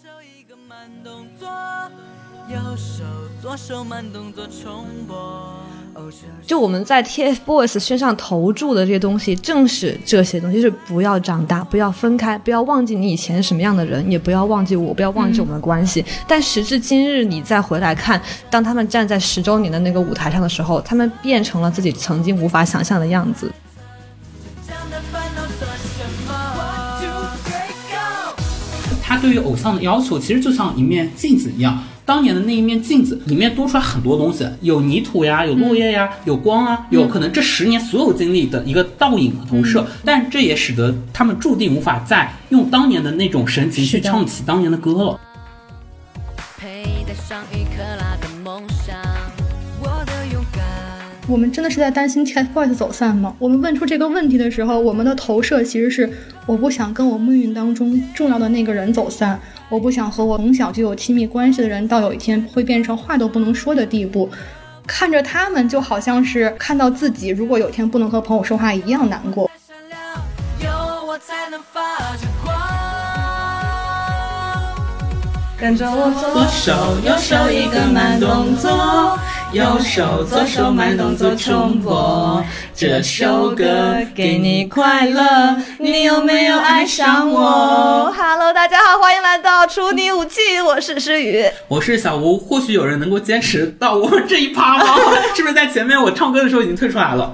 手一个慢动作，右手左手慢动作重播。就我们在 TFBOYS 身上投注的这些东西，正是这些东西，就是不要长大，不要分开，不要忘记你以前是什么样的人，也不要忘记我，不要忘记我们的关系。但时至今日，你再回来看，当他们站在十周年的那个舞台上的时候，他们变成了自己曾经无法想象的样子。对于偶像的要求其实就像一面镜子一样。当年的那一面镜子里面多出来很多东西，有泥土呀，有落叶呀，有光啊，有可能这十年所有经历的一个倒影和投射。但这也使得他们注定无法再用当年的那种神情去唱起当年的歌了。佩戴上一我们真的是在担心 TFBOYS 走散吗？我们问出这个问题的时候，我们的投射其实是我不想跟我命运当中重要的那个人走散，我不想和我从小就有亲密关系的人到有一天会变成话都不能说的地步。看着他们，就好像是看到自己如果有一天不能和朋友说话一样难过。闪亮，有我才能发着光。跟着我左手右手一个慢动作，右手左手慢动作重播。这首歌给你快乐，你有没有爱上我？？Hello，大家好，欢迎来到处女武器，我是诗雨。我是小吴，或许有人能够坚持到我们这一趴吗？是不是在前面我唱歌的时候已经退出来了？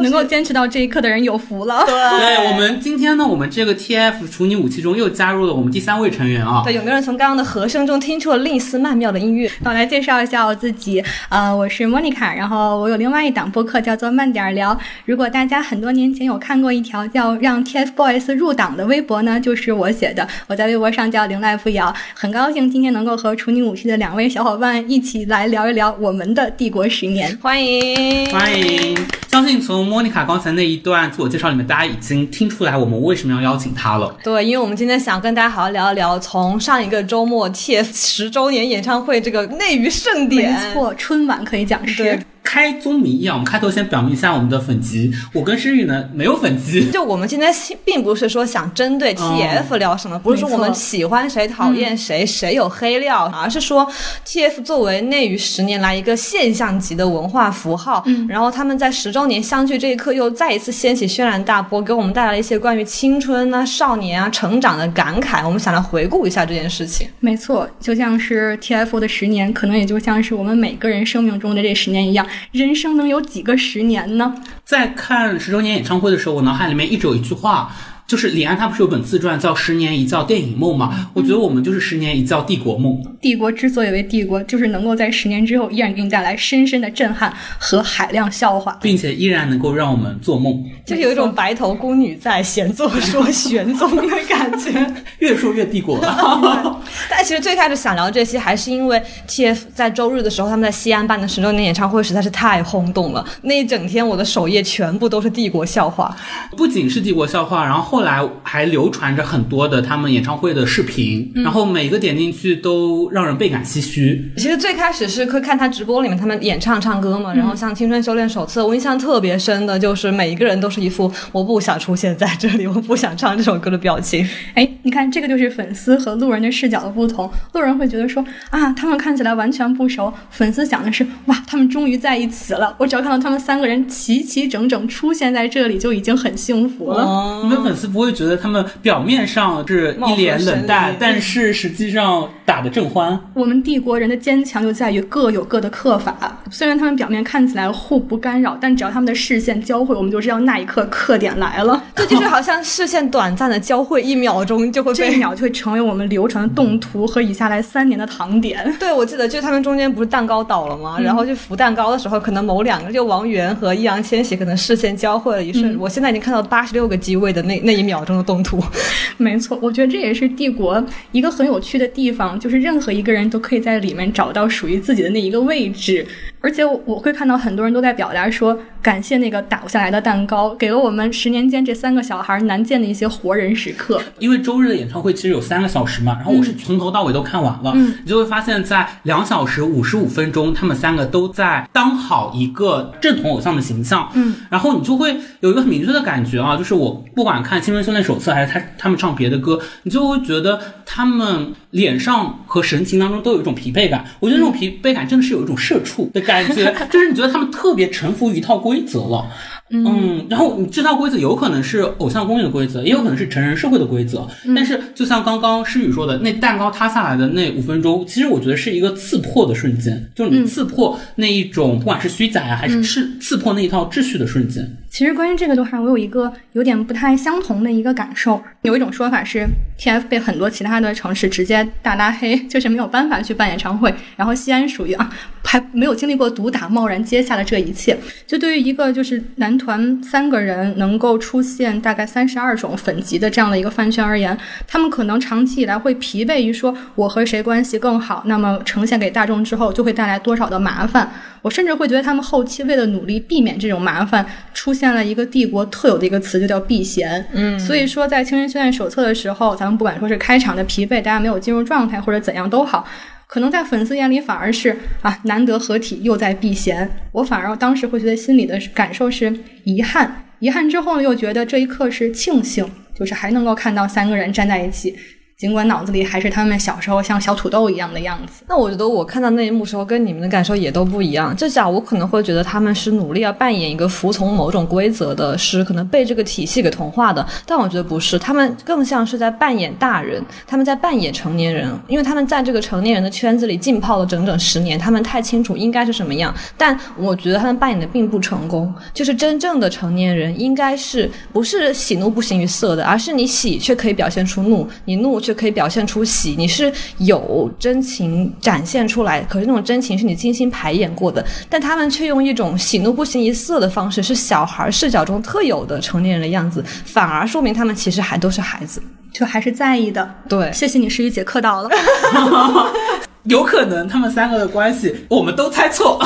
能够坚持到这一刻的人有福了。对我们今天呢，我们这个 TF 处女武器中又加入了我们第三位成员啊。对，有没有人从刚刚的和声中听出了另一丝曼妙的音乐？那我来介绍一下我自己，呃，我是莫妮卡，然后我有另外一档播客叫做慢点儿聊。如果大家很多年前有看过一条叫“让 TFBOYS 入党”的微博呢，就是我写的。我在微博上叫林来扶摇，很高兴今天能够和处女武器的两位小伙伴一起来聊一聊我们的帝国十年。欢迎，欢迎！相信从莫妮卡刚才那一段自我介绍里面，大家已经听出来我们为什么要邀请她了。对，因为我们今天想跟大家好好聊一聊，从上一个周末 TF 十周年演唱会这个内娱盛典没典，错，春晚可以讲是对。开宗明义啊，我们开头先表明一下我们的粉籍。我跟诗雨呢没有粉籍，就我们今天并不是说想针对 TF 聊什么，不是说我们喜欢谁、讨厌谁、谁有黑料，而是说 TF 作为内娱十年来一个现象级的文化符号，然后他们在十周年相聚这一刻又再一次掀起轩然大波，给我们带来了一些关于青春啊、少年啊、成长的感慨。我们想来回顾一下这件事情。没错，就像是 TF 的十年，可能也就像是我们每个人生命中的这十年一样。人生能有几个十年呢？在看十周年演唱会的时候，我脑海里面一直有一句话。就是李安，他不是有本自传叫《十年一觉电影梦》吗？我觉得我们就是十年一觉帝国梦。帝国之所以为帝国，就是能够在十年之后依然给你带来深深的震撼和海量笑话，并且依然能够让我们做梦，就是有一种白头宫女在，闲坐 说玄宗的感觉，越说越帝国了。但其实最开始想聊这些，还是因为 TF 在周日的时候，他们在西安办的十周年演唱会实在是太轰动了，那一整天我的首页全部都是帝国笑话，不仅是帝国笑话，然后后来还流传着很多的他们演唱会的视频，然后每个点进去都让人倍感唏嘘。其实最开始是会看他直播里面他们演唱唱歌嘛，然后像《青春修炼手册》，我印象特别深的就是每一个人都是一副我不想出现在这里，我不想唱这首歌的表情。哎，你看这个就是粉丝和路人的视角的不同，路人会觉得说啊，他们看起来完全不熟，粉丝想的是哇，他们终于在一起了，我只要看到他们三个人齐齐整整出现在这里就已经很幸福了。你们粉丝不会觉得他们表面上是一脸冷淡，但是实际上打得正欢？我们帝国人的坚强就在于各有各的克法，虽然他们表面看起来互不干扰，但只要他们的视线交汇，我们就知道那一刻刻点来了。这就是好像视线短暂的交汇，一秒钟就会被这一秒就会成为我们流传的动图和以下来三年的糖点。对，我记得就他们中间不是蛋糕倒了吗？然后就扶蛋糕的时候，可能某两个就王源和易烊千玺可能视线交汇了一瞬。我现在已经看到八十六个机位的那那那一秒钟的动图。没错，我觉得这也是帝国一个很有趣的地方，就是任何一个人都可以在里面找到属于自己的那一个位置。而且我我会看到很多人都在表达说，感谢那个打不下来的蛋糕，给了我们十年间这三个小孩难见的一些活人时刻。因为周日的演唱会其实有三个小时嘛，然后我是从头到尾都看完了，嗯，你就会发现在两小时五十五分钟，他们三个都在当好一个正统偶像的形象，嗯，然后你就会有一个很明确的感觉啊，就是我不管看《青春修炼手册》还是他他们唱别的歌，你就会觉得他们脸上和神情当中都有一种疲惫感。我觉得那种疲惫感真的是有一种社畜的感感觉，就是你觉得他们特别臣服于一套规则了。嗯，然后你这套规则有可能是偶像公寓的规则，也有可能是成人社会的规则。但是就像刚刚诗雨说的，那蛋糕塌下来的那五分钟，其实我觉得是一个刺破的瞬间，就是你刺破那一种不管是虚假呀，还是刺刺破那一套秩序的瞬间。其实关于这个的话，我有一个有点不太相同的一个感受。有一种说法是，TF 被很多其他的城市直接大拉黑，就是没有办法去办演唱会。然后西安属于啊，还没有经历过毒打，贸然接下了这一切。就对于一个就是男团三个人能够出现大概三十二种粉级的这样的一个饭圈而言，他们可能长期以来会疲惫于说我和谁关系更好，那么呈现给大众之后就会带来多少的麻烦。我甚至会觉得他们后期为了努力避免这种麻烦，出现了一个帝国特有的一个词，就叫避嫌。嗯，所以说在《青春训练手册》的时候，咱们不管说是开场的疲惫，大家没有进入状态或者怎样都好，可能在粉丝眼里反而是啊难得合体又在避嫌。我反而当时会觉得心里的感受是遗憾，遗憾之后呢又觉得这一刻是庆幸，就是还能够看到三个人站在一起。尽管脑子里还是他们小时候像小土豆一样的样子，那我觉得我看到那一幕时候跟你们的感受也都不一样。至少我可能会觉得他们是努力要扮演一个服从某种规则的，是可能被这个体系给同化的。但我觉得不是，他们更像是在扮演大人，他们在扮演成年人，因为他们在这个成年人的圈子里浸泡了整整十年，他们太清楚应该是什么样。但我觉得他们扮演的并不成功，就是真正的成年人应该是不是喜怒不形于色的，而是你喜却可以表现出怒，你怒却。就可以表现出喜，你是有真情展现出来，可是那种真情是你精心排演过的，但他们却用一种喜怒不形于色的方式，是小孩视角中特有的成年人的样子，反而说明他们其实还都是孩子，就还是在意的。对，谢谢你，十一姐课到了。有可能他们三个的关系，我们都猜错。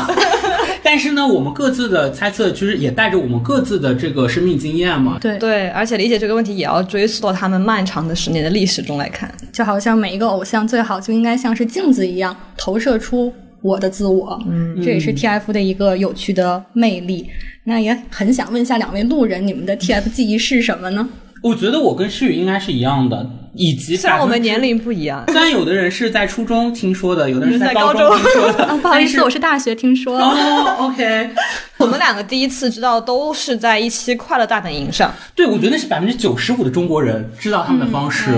但是呢，我们各自的猜测，其实也带着我们各自的这个生命经验嘛。对对，而且理解这个问题，也要追溯到他们漫长的十年的历史中来看。就好像每一个偶像，最好就应该像是镜子一样，投射出我的自我。嗯，这也是 TF 的一个有趣的魅力。那也很想问一下两位路人，你们的 TF 记忆是什么呢？我觉得我跟诗雨应该是一样的。以及虽然我们年龄不一样，虽然有的人是在初中听说的，有的人在高中听说的。不好意思，我是大学听说。哦，OK。我们两个第一次知道都是在一期《快乐大本营》上。对，我觉得那是百分之九十五的中国人知道他们的方式。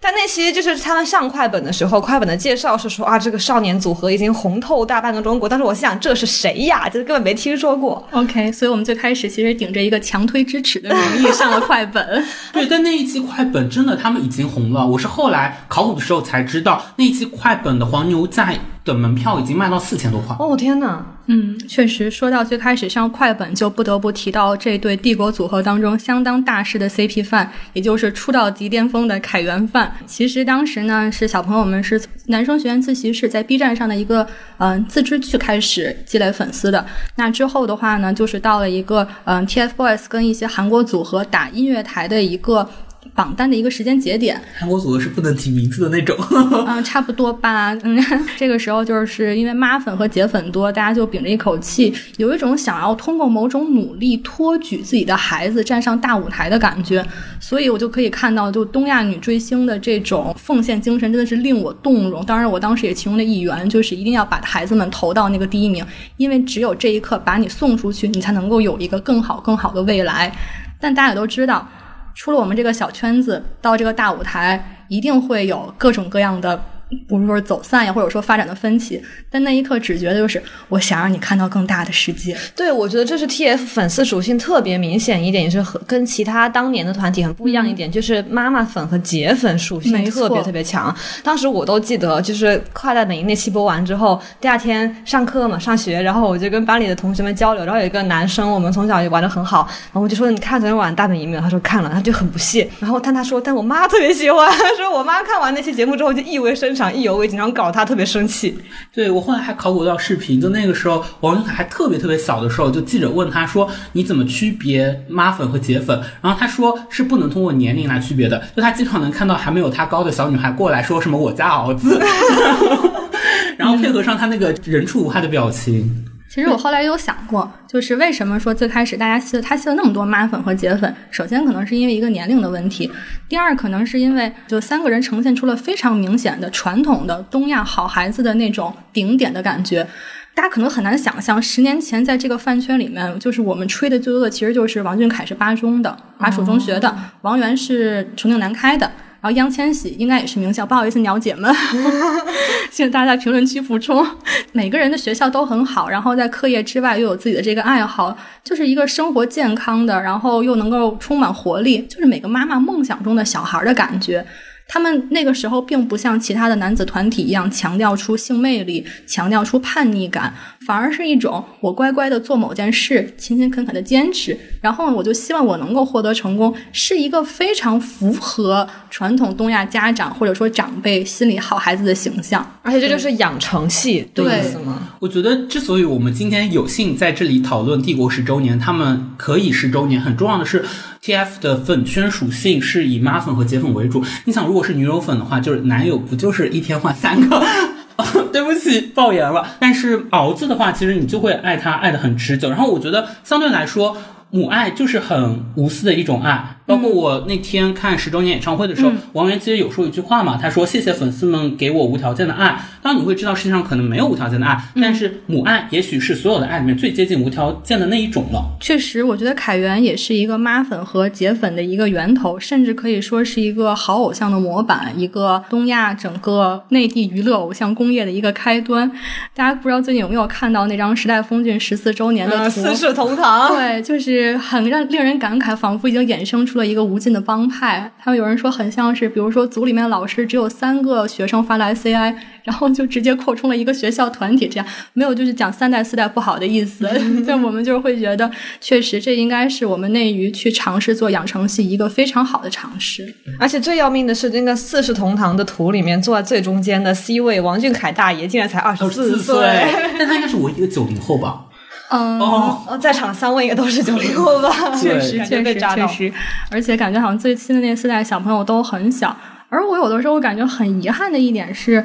但那期就是他们上快本的时候，快本的介绍是说啊，这个少年组合已经红透大半个中国。但是我想，这是谁呀？就是根本没听说过。OK，所以我们最开始其实顶着一个强推支持的名义上了快本。对，但那一期快本真的他们已经红了。我是后来考古的时候才知道，那一期快本的黄牛在。的门票已经卖到四千多块哦！天哪，嗯，确实，说到最开始上快本，就不得不提到这对帝国组合当中相当大师的 CP 范，也就是出道即巅峰的凯源范。其实当时呢，是小朋友们是男生学院自习室在 B 站上的一个嗯自制剧开始积累粉丝的。那之后的话呢，就是到了一个嗯 TFBOYS 跟一些韩国组合打音乐台的一个。榜单的一个时间节点，韩国组合是不能提名字的那种，嗯，差不多吧。嗯，这个时候就是因为妈粉和姐粉多，大家就屏着一口气，有一种想要通过某种努力托举自己的孩子站上大舞台的感觉。所以我就可以看到，就东亚女追星的这种奉献精神，真的是令我动容。当然，我当时也其中的一员，就是一定要把孩子们投到那个第一名，因为只有这一刻把你送出去，你才能够有一个更好、更好的未来。但大家也都知道。出了我们这个小圈子，到这个大舞台，一定会有各种各样的。不是说走散呀，或者说发展的分歧，但那一刻只觉得就是我想让你看到更大的世界。对，我觉得这是 TF 粉丝属性特别明显一点，也是和跟其他当年的团体很不一样一点，就是妈妈粉和姐粉属性特别特别强。当时我都记得，就是快乐美那期播完之后，第二天上课嘛，上学，然后我就跟班里的同学们交流，然后有一个男生，我们从小就玩的很好，然后我就说你看昨天晚大本营没有？他说看了，他就很不屑，然后但他说但我妈特别喜欢，说我妈看完那期节目之后就意味深。场意犹未尽，然后搞得他特别生气。对我后来还考古到视频，就那个时候王俊凯还特别特别小的时候，就记者问他说：“你怎么区别妈粉和姐粉？”然后他说是不能通过年龄来区别的，就他经常能看到还没有他高的小女孩过来说什么“我家儿子”，然后配合上他那个人畜无害的表情。其实我后来有想过，就是为什么说最开始大家吸了他吸了那么多妈粉和姐粉？首先可能是因为一个年龄的问题，第二可能是因为就三个人呈现出了非常明显的传统的东亚好孩子的那种顶点的感觉。大家可能很难想象，十年前在这个饭圈里面，就是我们吹的最多的其实就是王俊凯是八中的，马蜀中学的，王源是重庆南开的。然后易烊千玺应该也是名校，不好意思，鸟姐们，谢谢大家在评论区补充。每个人的学校都很好，然后在课业之外又有自己的这个爱好，就是一个生活健康的，然后又能够充满活力，就是每个妈妈梦想中的小孩的感觉。他们那个时候并不像其他的男子团体一样强调出性魅力，强调出叛逆感，反而是一种我乖乖的做某件事，勤勤恳恳的坚持，然后我就希望我能够获得成功，是一个非常符合传统东亚家长或者说长辈心里好孩子的形象。而且这就是养成系的意思吗？我觉得之所以我们今天有幸在这里讨论帝国十周年，他们可以十周年，很重要的是。T F 的粉圈属性是以妈粉和姐粉为主。你想，如果是女友粉的话，就是男友不就是一天换三个？对不起，爆言了。但是儿子的话，其实你就会爱他，爱的很持久。然后我觉得相对来说。母爱就是很无私的一种爱，包括我那天看十周年演唱会的时候，王源其实有说一句话嘛，他说：“谢谢粉丝们给我无条件的爱。”当你会知道世界上可能没有无条件的爱，但是母爱也许是所有的爱里面最接近无条件的那一种了。确实，我觉得凯源也是一个妈粉和姐粉的一个源头，甚至可以说是一个好偶像的模板，一个东亚整个内地娱乐偶像工业的一个开端。大家不知道最近有没有看到那张时代峰峻十四周年的图，四世同堂。对，就。是很让令人感慨，仿佛已经衍生出了一个无尽的帮派。他们有人说很像是，比如说组里面老师只有三个学生发了 SCI，然后就直接扩充了一个学校团体，这样没有就是讲三代四代不好的意思。就我们就是会觉得，确实这应该是我们内娱去尝试做养成系一个非常好的尝试。而且最要命的是，那个四世同堂的图里面坐在最中间的 C 位王俊凯大爷竟然才二十四岁，但他应该是我一个九零后吧。嗯哦，在场三位也都是九零后吧？确实，确实，确实，而且感觉好像最亲的那四代小朋友都很小。而我有的时候感觉很遗憾的一点是，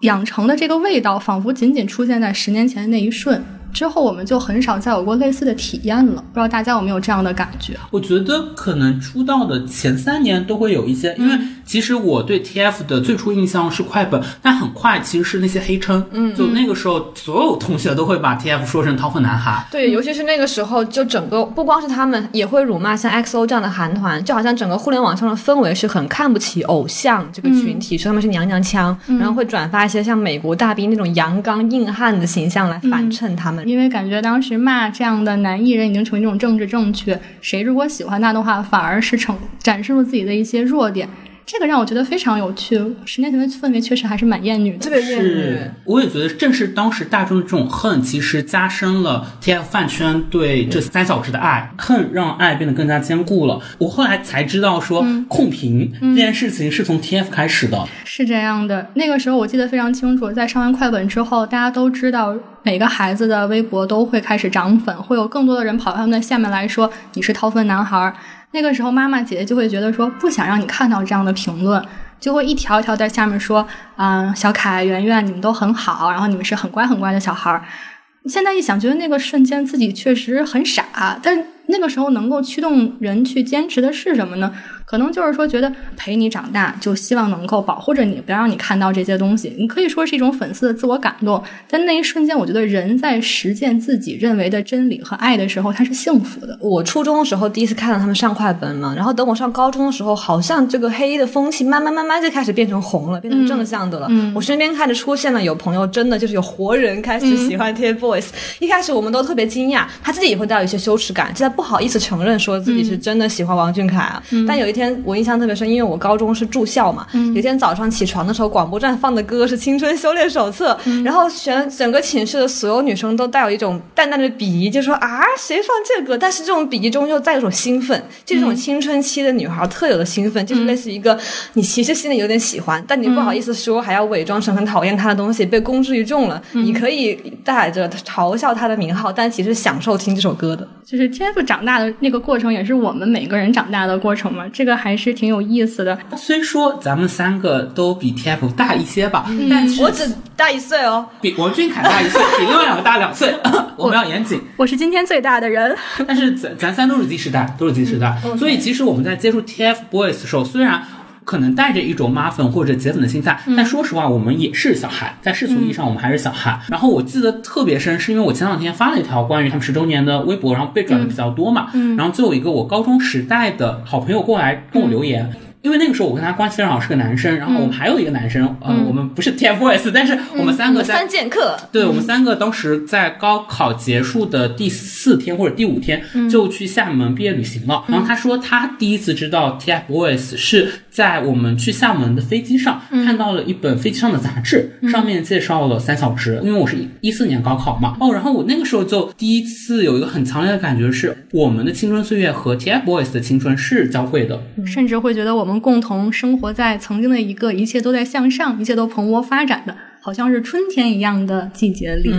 养成的这个味道仿佛仅仅出现在十年前的那一瞬。之后我们就很少再有过类似的体验了，不知道大家有没有这样的感觉？我觉得可能出道的前三年都会有一些，因为其实我对 TF 的最初印象是快本，但很快其实是那些黑称，嗯，就那个时候所有同学都会把 TF 说成掏粪男孩，对，尤其是那个时候，就整个不光是他们也会辱骂像 XO 这样的韩团，就好像整个互联网上的氛围是很看不起偶像这个群体，说他们是娘娘腔，然后会转发一些像美国大兵那种阳刚硬汉的形象来反衬他们。因为感觉当时骂这样的男艺人已经成为一种政治正确，谁如果喜欢他的话，反而是成展示了自己的一些弱点。这个让我觉得非常有趣。十年前的氛围确实还是蛮厌女的，特别厌女。我也觉得，正是当时大众的这种恨，其实加深了 TF 饭圈对这三小只的爱。恨让爱变得更加坚固了。我后来才知道，说控评这件事情是从 TF 开始的。是这样的，那个时候我记得非常清楚，在上完快本之后，大家都知道每个孩子的微博都会开始涨粉，会有更多的人跑到他们的下面来说你是掏粪男孩。那个时候，妈妈姐姐就会觉得说，不想让你看到这样的评论，就会一条一条在下面说，嗯，小凯、圆圆，你们都很好，然后你们是很乖很乖的小孩儿。现在一想，觉得那个瞬间自己确实很傻，但那个时候能够驱动人去坚持的是什么呢？可能就是说，觉得陪你长大，就希望能够保护着你，不要让你看到这些东西。你可以说是一种粉丝的自我感动，但那一瞬间，我觉得人在实践自己认为的真理和爱的时候，他是幸福的。我初中的时候第一次看到他们上快本嘛，然后等我上高中的时候，好像这个黑的风气慢慢慢慢就开始变成红了，变成正向的了。我身边开始出现了有朋友真的就是有活人开始喜欢 TFBOYS，一开始我们都特别惊讶，他自己也会带有一些羞耻感，就在不好意思承认说自己是真的喜欢王俊凯啊。但有一天我印象特别深，因为我高中是住校嘛，有一天早上起床的时候，广播站放的歌是《青春修炼手册》，然后全整个寝室的所有女生都带有一种淡淡的鄙夷，就说啊谁放这个？但是这种鄙夷中又带有一种兴奋，就这种青春期的女孩特有的兴奋，就是类似于一个你其实心里有点喜欢，但你不好意思说，还要伪装成很讨厌他的东西，被公之于众了。你可以带着嘲笑他的名号，但其实享受听这首歌的。就是 TF 长大的那个过程，也是我们每个人长大的过程嘛，这个还是挺有意思的。虽说咱们三个都比 TF 大一些吧，但是我只大一岁哦，比王俊凯大一岁，比另外两个大两岁。我们要严谨。我是今天最大的人，但是咱咱三都是 Z 时代，都是 Z 时代，所以其实我们在接触 TFBOYS 的时候，虽然。可能带着一种妈粉或者姐粉的心态，但说实话，我们也是小孩，在世俗意义上，我们还是小孩。然后我记得特别深，是因为我前两天发了一条关于他们十周年的微博，然后被转的比较多嘛，然后就有一个我高中时代的好朋友过来跟我留言。因为那个时候我跟他关系非常好，是个男生，然后我们还有一个男生，呃，我们不是 TFBOYS，但是我们三个在三剑客，对我们三个当时在高考结束的第四天或者第五天就去厦门毕业旅行了。然后他说他第一次知道 TFBOYS 是在我们去厦门的飞机上看到了一本飞机上的杂志，上面介绍了三小只。因为我是一四年高考嘛，哦，然后我那个时候就第一次有一个很强烈的感觉，是我们的青春岁月和 TFBOYS 的青春是交汇的，甚至会觉得我我们。共同生活在曾经的一个一切都在向上、一切都蓬勃发展的。好像是春天一样的季节里，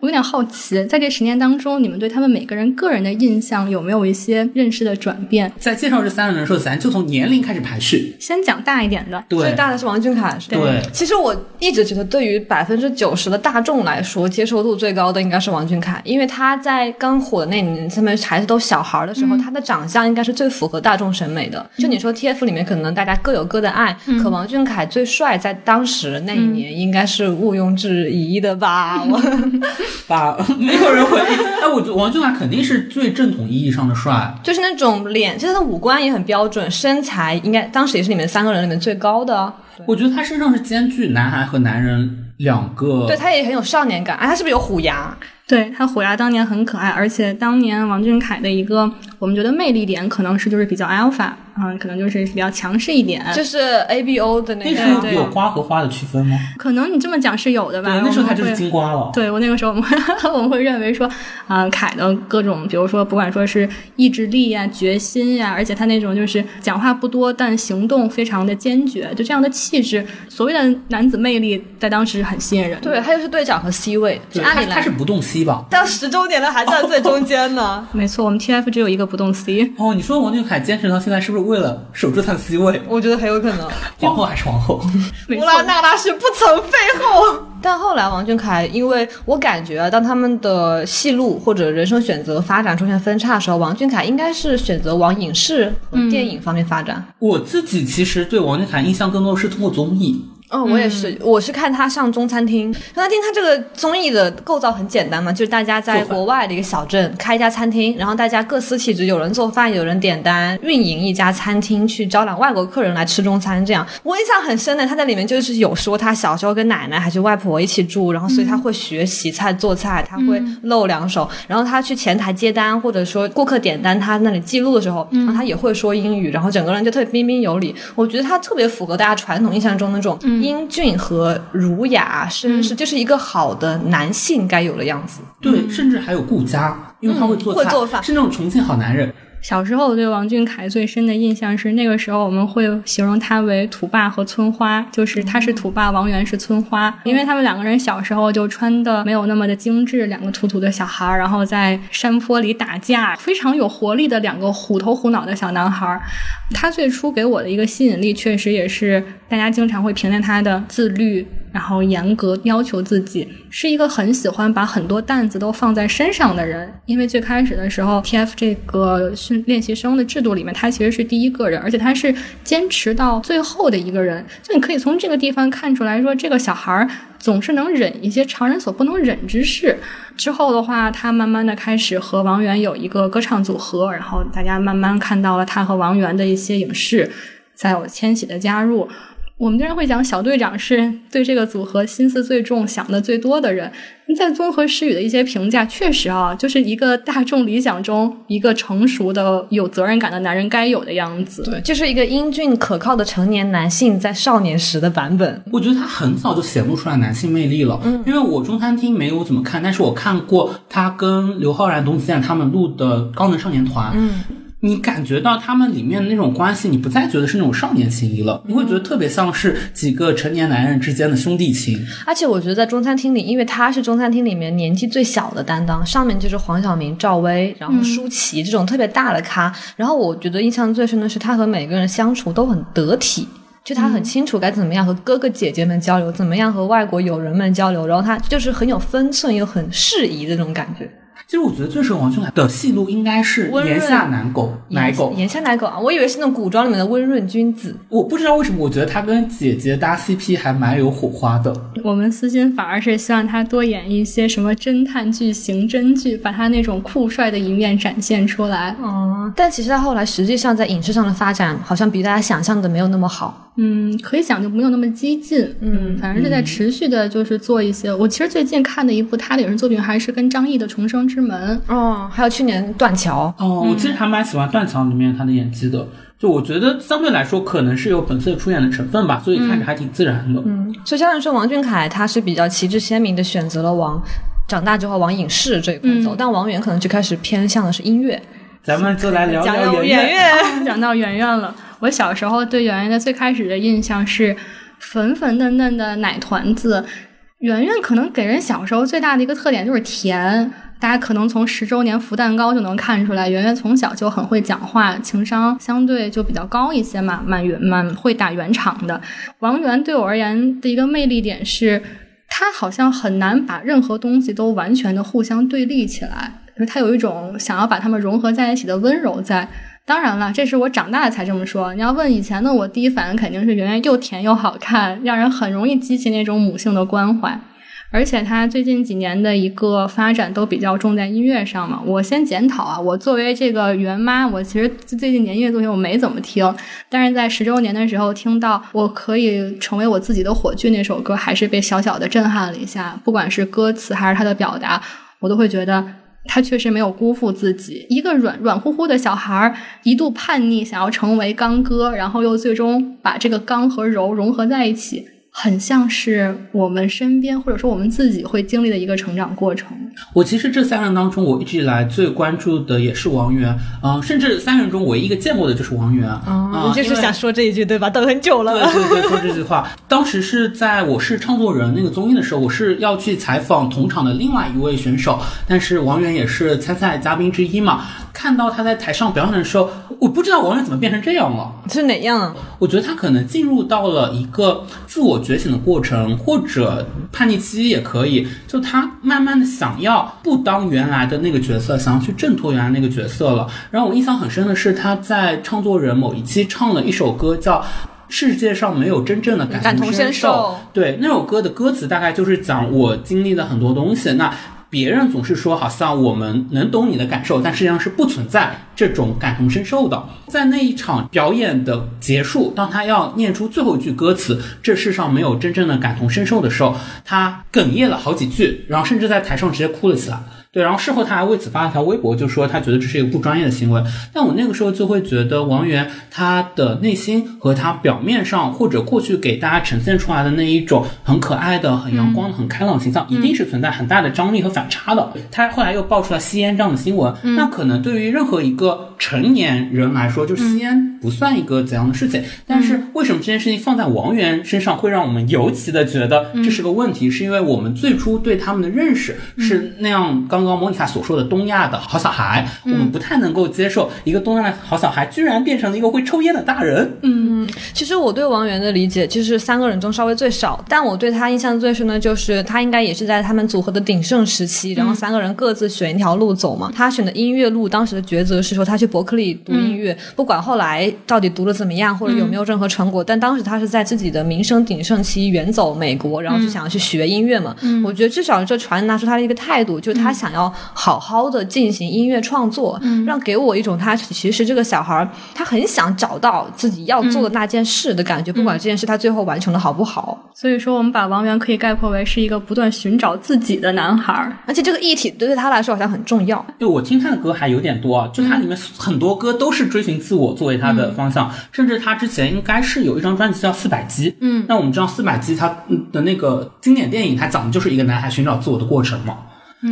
我有点好奇，在这十年当中，你们对他们每个人个人的印象有没有一些认识的转变？在介绍这三个人的时候，咱就从年龄开始排序，先讲大一点的。对，最大的是王俊凯。对，其实我一直觉得，对于百分之九十的大众来说，接受度最高的应该是王俊凯，因为他在刚火的那年，他们孩子都小孩的时候，他的长相应该是最符合大众审美的。就你说 TF 里面，可能大家各有各的爱，可王俊凯最帅，在当时那一年应该是。是毋庸置疑的吧？我 把没有人回应。哎，我王俊凯肯定是最正统意义上的帅，就是那种脸，其实他五官也很标准，身材应该当时也是你们三个人里面最高的。我觉得他身上是兼具男孩和男人两个，对他也很有少年感。哎，他是不是有虎牙？对他虎牙当年很可爱，而且当年王俊凯的一个我们觉得魅力点，可能是就是比较 alpha。啊，可能就是比较强势一点，就是 A B O 的那个。那时候有瓜和花的区分吗？可能你这么讲是有的吧。对，那时候他就是金瓜了。对我那个时候，我们 我们会认为说，啊，凯的各种，比如说不管说是意志力呀、决心呀，而且他那种就是讲话不多，但行动非常的坚决，就这样的气质，所谓的男子魅力，在当时很吸引人。对，他又是队长和 C 位，按理来他是不动 C 吧？到十周年了还在最中间呢。没错，我们 T F 只有一个不动 C。哦，你说王俊凯坚持到现在，是不是为了守住？他的 C 位，我觉得很有可能。皇后还是皇后，乌拉那拉氏不曾废后。但后来王俊凯，因为我感觉当他们的戏路或者人生选择发展出现分叉的时候，王俊凯应该是选择往影视和电影方面发展。我自己其实对王俊凯印象更多是通过综艺。嗯，我也是，我是看他上中餐厅。中餐厅它这个综艺的构造很简单嘛，就是大家在国外的一个小镇开一家餐厅，然后大家各司其职，有人做饭，有人点单，运营一家餐厅去招揽外国客人来吃中餐。这样我印象很深的，他在里面就是有说他小时候跟奶奶还是外婆一起住，然后所以他会学洗菜做菜，他会露两手，然后他去前台接单或者说顾客点单，他那里记录的时候，然后他也会说英语，然后整个人就特别彬彬有礼。我觉得他特别符合大家传统印象中那种。英俊和儒雅绅士，就是一个好的男性该有的样子。对，甚至还有顾家，因为他会做菜，会做饭，是那种重庆好男人。小时候我对王俊凯最深的印象是，那个时候我们会形容他为土霸和村花，就是他是土霸，王源是村花，因为他们两个人小时候就穿的没有那么的精致，两个土土的小孩儿，然后在山坡里打架，非常有活力的两个虎头虎脑的小男孩儿。他最初给我的一个吸引力，确实也是大家经常会评价他的自律。然后严格要求自己，是一个很喜欢把很多担子都放在身上的人。因为最开始的时候，TF 这个训练习生的制度里面，他其实是第一个人，而且他是坚持到最后的一个人。就你可以从这个地方看出来说，这个小孩儿总是能忍一些常人所不能忍之事。之后的话，他慢慢的开始和王源有一个歌唱组合，然后大家慢慢看到了他和王源的一些影视，再有千玺的加入。我们经常会讲小队长是对这个组合心思最重、想的最多的人。在综合诗雨的一些评价，确实啊，就是一个大众理想中一个成熟的、有责任感的男人该有的样子。对，就是一个英俊可靠的成年男性在少年时的版本。我觉得他很早就显露出来男性魅力了。嗯，因为我中餐厅没有怎么看，但是我看过他跟刘昊然、董子健他们录的《高能少年团》。嗯。你感觉到他们里面的那种关系，你不再觉得是那种少年情谊了，你会觉得特别像是几个成年男人之间的兄弟情。而且我觉得在中餐厅里，因为他是中餐厅里面年纪最小的担当，上面就是黄晓明、赵薇，然后舒淇这种特别大的咖。然后我觉得印象最深的是他和每个人相处都很得体，就他很清楚该怎么样和哥哥姐姐们交流，怎么样和外国友人们交流，然后他就是很有分寸又很适宜的那种感觉。其实我觉得最适合王俊凯的戏路应该是《炎夏奶狗》奶狗，炎夏奶狗啊！我以为是那种古装里面的温润君子。我不知道为什么，我觉得他跟姐姐搭 CP 还蛮有火花的。我们私心反而是希望他多演一些什么侦探剧、刑侦剧，把他那种酷帅的一面展现出来。嗯，但其实他后来实际上在影视上的发展，好像比大家想象的没有那么好。嗯，可以讲就没有那么激进。嗯，反正是在持续的，就是做一些。我其实最近看的一部他的影视作品，还是跟张译的《重生之》。门哦，还有去年断桥哦，我其实还蛮喜欢断桥里面他的演技的，就我觉得相对来说可能是有本色出演的成分吧，所以看着还挺自然的。嗯，所以相对来说，王俊凯他是比较旗帜鲜明的选择了往长大之后往影视这一块走，但王源可能就开始偏向的是音乐。咱们就来聊聊圆圆，讲到圆圆了。我小时候对圆圆的最开始的印象是粉粉嫩嫩的奶团子。圆圆可能给人小时候最大的一个特点就是甜，大家可能从十周年福蛋糕就能看出来，圆圆从小就很会讲话，情商相对就比较高一些嘛，蛮圆蛮会打圆场的。王源对我而言的一个魅力点是，他好像很难把任何东西都完全的互相对立起来，就是他有一种想要把它们融合在一起的温柔在。当然了，这是我长大了才这么说。你要问以前的我，第一反应肯定是圆圆又甜又好看，让人很容易激起那种母性的关怀。而且他最近几年的一个发展都比较重在音乐上嘛。我先检讨啊，我作为这个原妈，我其实最近年音乐作品我没怎么听，但是在十周年的时候听到我可以成为我自己的火炬那首歌，还是被小小的震撼了一下。不管是歌词还是他的表达，我都会觉得。他确实没有辜负自己，一个软软乎乎的小孩儿，一度叛逆，想要成为刚哥，然后又最终把这个刚和柔融合在一起。很像是我们身边，或者说我们自己会经历的一个成长过程。我其实这三人当中，我一直以来最关注的也是王源，嗯，甚至三人中唯一一个见过的就是王源啊。你就是想说这一句对吧？等很久了。对对对，说这句话。当时是在我是唱作人那个综艺的时候，我是要去采访同场的另外一位选手，但是王源也是参赛嘉宾之一嘛。看到他在台上表演的时候，我不知道王源怎么变成这样了。是哪样？我觉得他可能进入到了一个自我。觉醒的过程，或者叛逆期也可以。就他慢慢的想要不当原来的那个角色，想要去挣脱原来那个角色了。然后我印象很深的是，他在唱作人某一期唱了一首歌，叫《世界上没有真正的感同身受》。对，那首歌的歌词大概就是讲我经历的很多东西。那别人总是说好像我们能懂你的感受，但实际上是不存在这种感同身受的。在那一场表演的结束，当他要念出最后一句歌词“这世上没有真正的感同身受”的时候，他哽咽了好几句，然后甚至在台上直接哭了起来。对，然后事后他还为此发了条微博，就说他觉得这是一个不专业的行为。但我那个时候就会觉得王源他的内心和他表面上或者过去给大家呈现出来的那一种很可爱的、很阳光、很开朗形象，一定是存在很大的张力和反差的。他后来又爆出了吸烟这样的新闻，那可能对于任何一个成年人来说，就吸烟不算一个怎样的事情。但是为什么这件事情放在王源身上会让我们尤其的觉得这是个问题？是因为我们最初对他们的认识是那样刚。刚刚莫妮卡所说的东亚的好小孩，我们不太能够接受一个东亚的好小孩居然变成了一个会抽烟的大人。嗯，其实我对王源的理解就是三个人中稍微最少，但我对他印象最深的就是他应该也是在他们组合的鼎盛时期，然后三个人各自选一条路走嘛。他选的音乐路，当时的抉择是说他去伯克利读音乐，不管后来到底读的怎么样或者有没有任何成果，但当时他是在自己的名声鼎盛期远走美国，然后就想要去学音乐嘛。我觉得至少这传达出他的一个态度，就是他想。要好好的进行音乐创作，让给我一种他其实这个小孩儿他很想找到自己要做的那件事的感觉，不管这件事他最后完成的好不好。所以说，我们把王源可以概括为是一个不断寻找自己的男孩儿。而且这个议题对他来说好像很重要。对我听他的歌还有点多啊，就他里面很多歌都是追寻自我作为他的方向，甚至他之前应该是有一张专辑叫《四百集》。嗯，那我们知道《四百集》他的那个经典电影，它讲的就是一个男孩寻找自我的过程嘛。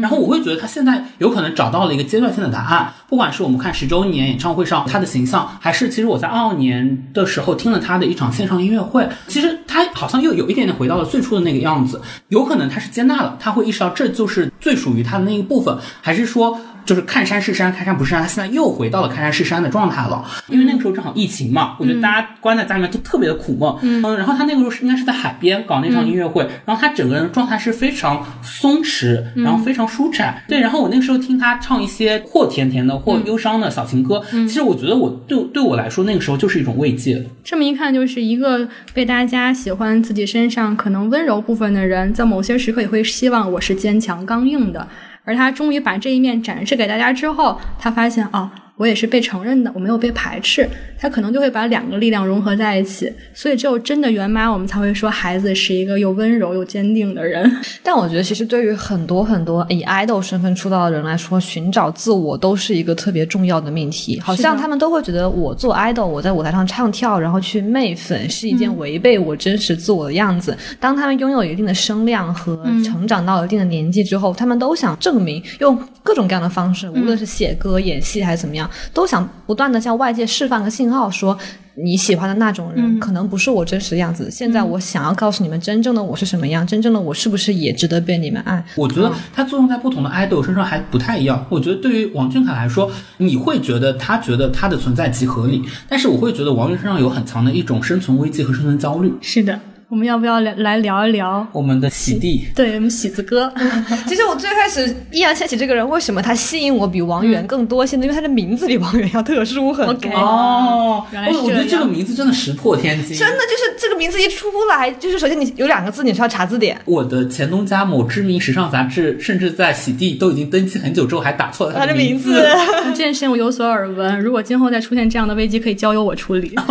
然后我会觉得他现在有可能找到了一个阶段性的答案，不管是我们看十周年演唱会上他的形象，还是其实我在二二年的时候听了他的一场线上音乐会，其实他好像又有一点点回到了最初的那个样子。有可能他是接纳了，他会意识到这就是最属于他的那一部分，还是说？就是看山是山，看山不是山。他现在又回到了看山是山的状态了，因为那个时候正好疫情嘛，我觉得大家关在家里面都特别的苦闷。嗯，然后他那个时候是应该是在海边搞那场音乐会，然后他整个人的状态是非常松弛，然后非常舒展。对，然后我那个时候听他唱一些或甜甜的或忧伤的小情歌，其实我觉得我对对我来说那个时候就是一种慰藉。这么一看，就是一个被大家喜欢自己身上可能温柔部分的人，在某些时刻也会希望我是坚强刚硬的。而他终于把这一面展示给大家之后，他发现啊。我也是被承认的，我没有被排斥，他可能就会把两个力量融合在一起，所以只有真的圆妈，我们才会说孩子是一个又温柔又坚定的人。但我觉得，其实对于很多很多以爱豆身份出道的人来说，寻找自我都是一个特别重要的命题。好像他们都会觉得，我做爱豆，我在舞台上唱跳，然后去媚粉，是一件违背我真实自我的样子。当他们拥有一定的声量和成长到一定的年纪之后，他们都想证明，用各种各样的方式，无论是写歌、演戏还是怎么样。都想不断的向外界释放个信号，说你喜欢的那种人可能不是我真实的样子。现在我想要告诉你们，真正的我是什么样，真正的我是不是也值得被你们爱？我觉得它作用在不同的 idol 身上还不太一样。我觉得对于王俊凯来说，你会觉得他觉得他的存在即合理，但是我会觉得王源身上有很强的一种生存危机和生存焦虑。是的。我们要不要来来聊一聊我们的喜弟？对，我们喜子哥。其实我最开始易烊千玺这个人，为什么他吸引我比王源更多些呢？因为他的名字比王源要特殊很多。哦，原来是我觉得这个名字真的石破天惊。真的就是这个名字一出来，就是首先你有两个字，你是要查字典。我的前东家某知名时尚杂志，甚至在喜弟都已经登记很久之后，还打错了他的名字。这件事情我有所耳闻，如果今后再出现这样的危机，可以交由我处理。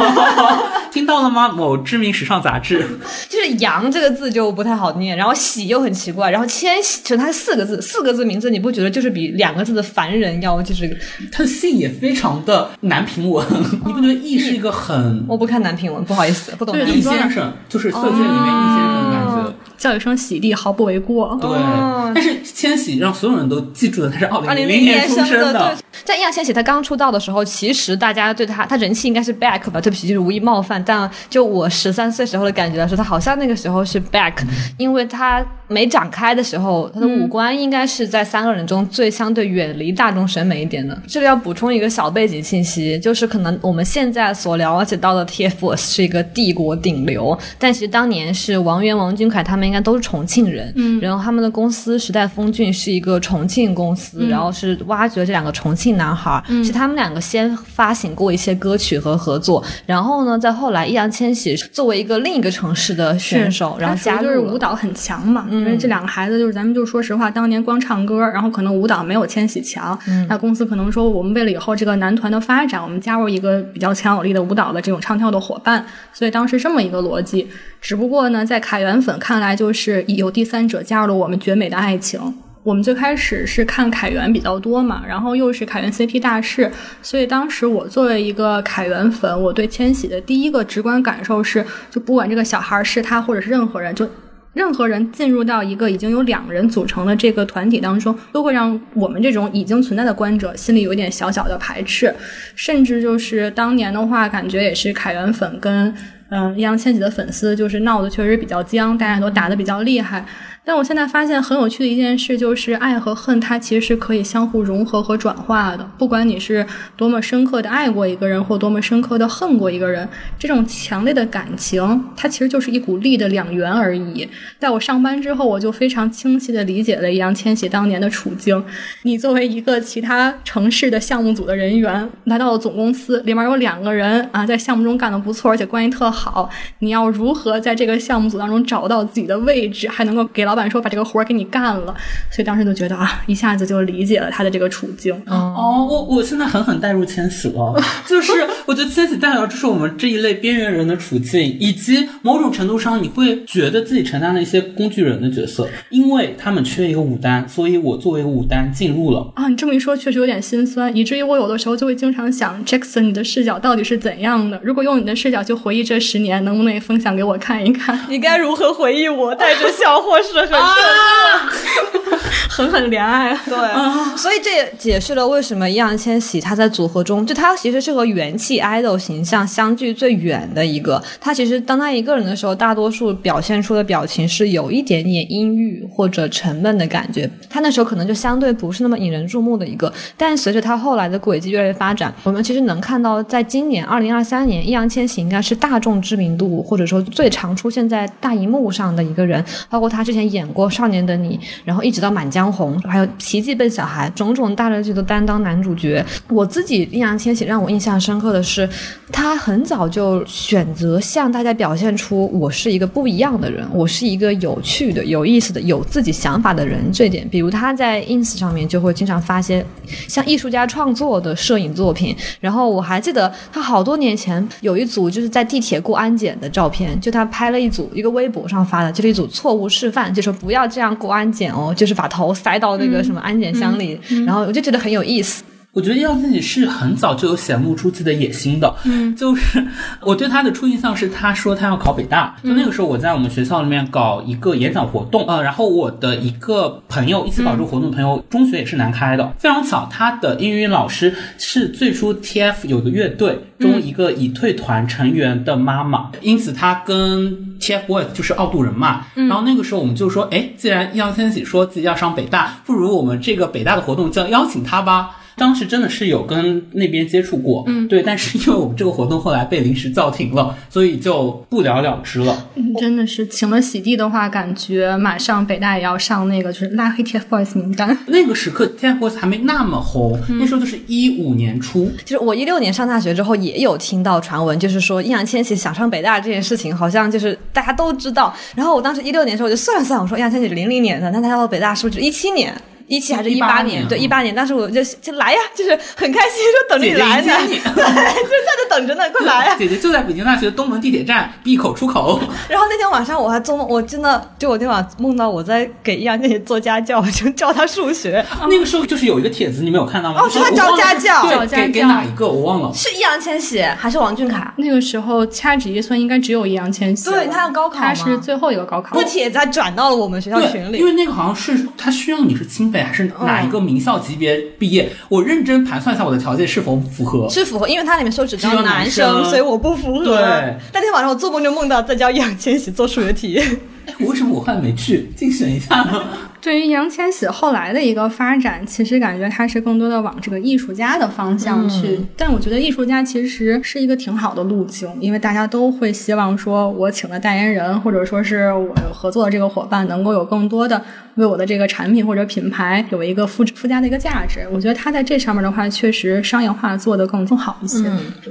听到了吗？某知名时尚杂志，就是杨这个字就不太好念，然后喜又很奇怪，然后千玺，其实它是四个字，四个字名字，你不觉得就是比两个字的凡人要就是他的姓也非常的难评文，你不觉得易是一个很？我不看难评文，不好意思，不懂。易先生就是色戒里面易先生的感觉，叫一声喜弟毫不为过。对，但是千玺让所有人都记住了他是二零零年出生的。在易烊千玺他刚出道的时候，其实大家对他他人气应该是 back 吧？对不起，就是无意冒犯。但就我十三岁时候的感觉来说，他好像那个时候是 back，因为他没长开的时候，他的五官应该是在三个人中最相对远离大众审美一点的。这里要补充一个小背景信息，就是可能我们现在所了解到的 TFBOYS 是一个帝国顶流，但其实当年是王源、王俊凯他们应该都是重庆人，嗯，然后他们的公司时代峰峻是一个重庆公司，然后是挖掘这两个重庆男孩，是他们两个先发行过一些歌曲和合作，然后呢，在后来易烊千玺作为一个另一个城市的选手，然后加入就是舞蹈很强嘛，因为这两个孩子就是咱们就说实话，当年光唱歌，然后可能舞蹈没有千玺强，那公司可能说我们为了以后这个男团的发展，我们加入一个比较强有力的舞蹈的这种唱跳的伙伴，所以当时这么一个逻辑。只不过呢，在凯源粉看来，就是有第三者加入了我们绝美的爱情。我们最开始是看凯源比较多嘛，然后又是凯源 CP 大事，所以当时我作为一个凯源粉，我对千玺的第一个直观感受是，就不管这个小孩是他或者是任何人，就任何人进入到一个已经有两人组成的这个团体当中，都会让我们这种已经存在的观者心里有一点小小的排斥，甚至就是当年的话，感觉也是凯源粉跟嗯易烊千玺的粉丝就是闹得确实比较僵，大家都打得比较厉害。但我现在发现很有趣的一件事，就是爱和恨，它其实是可以相互融合和转化的。不管你是多么深刻的爱过一个人，或多么深刻的恨过一个人，这种强烈的感情，它其实就是一股力的两元而已。在我上班之后，我就非常清晰的理解了易烊千玺当年的处境。你作为一个其他城市的项目组的人员，来到了总公司，里面有两个人啊，在项目中干得不错，而且关系特好。你要如何在这个项目组当中找到自己的位置，还能够给老板。板说把这个活儿给你干了，所以当时就觉得啊，一下子就理解了他的这个处境。哦，我我现在狠狠带入千玺了，就是我觉得千玺代表就是我们这一类边缘人的处境，以及某种程度上你会觉得自己承担了一些工具人的角色，因为他们缺一个舞担，所以我作为一个舞担进入了。啊，你这么一说，确实有点心酸，以至于我有的时候就会经常想，Jackson，你的视角到底是怎样的？如果用你的视角去回忆这十年，能不能也分享给我看一看？你该如何回忆我带着笑或是很狠狠怜爱？对，所以这也解释了为什么易烊千玺他在组合中，就他其实是和元气 idol 形象相距最远的一个。他其实当他一个人的时候，大多数表现出的表情是有一点点阴郁或者沉闷的感觉。他那时候可能就相对不是那么引人注目的一个。但随着他后来的轨迹越来越发展，我们其实能看到，在今年二零二三年，易烊千玺应该是大众知名度或者说最常出现在大荧幕上的一个人。包括他之前演过《少年的你》，然后一直到《满江红》，还有《奇迹笨小孩》，种种大热剧都担当男主角。我自己易烊千玺让我印象深刻的是，他很早就选择向大家表现出我是一个不一样的人，我是一个有趣的、有意思的、有自己想法的人。这点，比如他在 ins 上面就会经常发些像艺术家创作的摄影作品。然后我还记得他好多年前有一组就是在地铁过安检的照片，就他拍了一组一个微博上发的，就是一组错误示范，就说不要这样过安检哦，就是把头塞到那个什么安检箱里。然后我就觉得很有意思。我觉得易烊千玺是很早就有显露出自己的野心的，嗯，就是我对他的初印象是他说他要考北大，就那个时候我在我们学校里面搞一个演讲活动，呃，然后我的一个朋友一起搞这个活动的朋友，中学也是南开的，非常巧，他的英语老师是最初 TF 有个乐队中一个已退团成员的妈妈，因此他跟 TFBOYS 就是傲度人嘛，然后那个时候我们就说，哎，既然易烊千玺说自己要上北大，不如我们这个北大的活动就邀请他吧。当时真的是有跟那边接触过，嗯，对，但是因为我们这个活动后来被临时叫停了，所以就不了了之了。嗯，真的是请了喜地的话，感觉马上北大也要上那个就是拉黑 TFBOYS 名单。那个时刻 TFBOYS 还没那么红，那时候就是一五年初。其实我一六年上大学之后也有听到传闻，就是说易烊千玺想上北大这件事情，好像就是大家都知道。然后我当时一六年的时候我就算了算，我说易烊千玺零零年的，那他到北大是不是一七年？一七还是一八年？对，一八年。当时我就就来呀，就是很开心，说等着你来呢，对，就在这等着呢，快来呀！姐姐就在北京大学东门地铁站 B 口出口。然后那天晚上我还做梦，我真的就我那晚梦到我在给易烊千玺做家教，就教他数学。那个时候就是有一个帖子，你没有看到吗？哦，是他教家教，对，给给哪一个我忘了。是易烊千玺还是王俊凯？那个时候掐指一算，应该只有易烊千玺。对，他要高考他是最后一个高考。那帖子还转到了我们学校群里，因为那个好像是他需要你是清北还是哪一个。名校级别毕业，我认真盘算一下我的条件是否符合，是符合，因为它里面说只招男生，所以我不符合。对，那天晚上我做梦就梦到在教易烊千玺做数学题。我为什么我后来没去竞选一下呢？对于易烊千玺后来的一个发展，其实感觉他是更多的往这个艺术家的方向去。但我觉得艺术家其实是一个挺好的路径，因为大家都会希望说，我请的代言人或者说是我合作的这个伙伴，能够有更多的为我的这个产品或者品牌有一个附附加的一个价值。我觉得他在这上面的话，确实商业化做得更更好一些。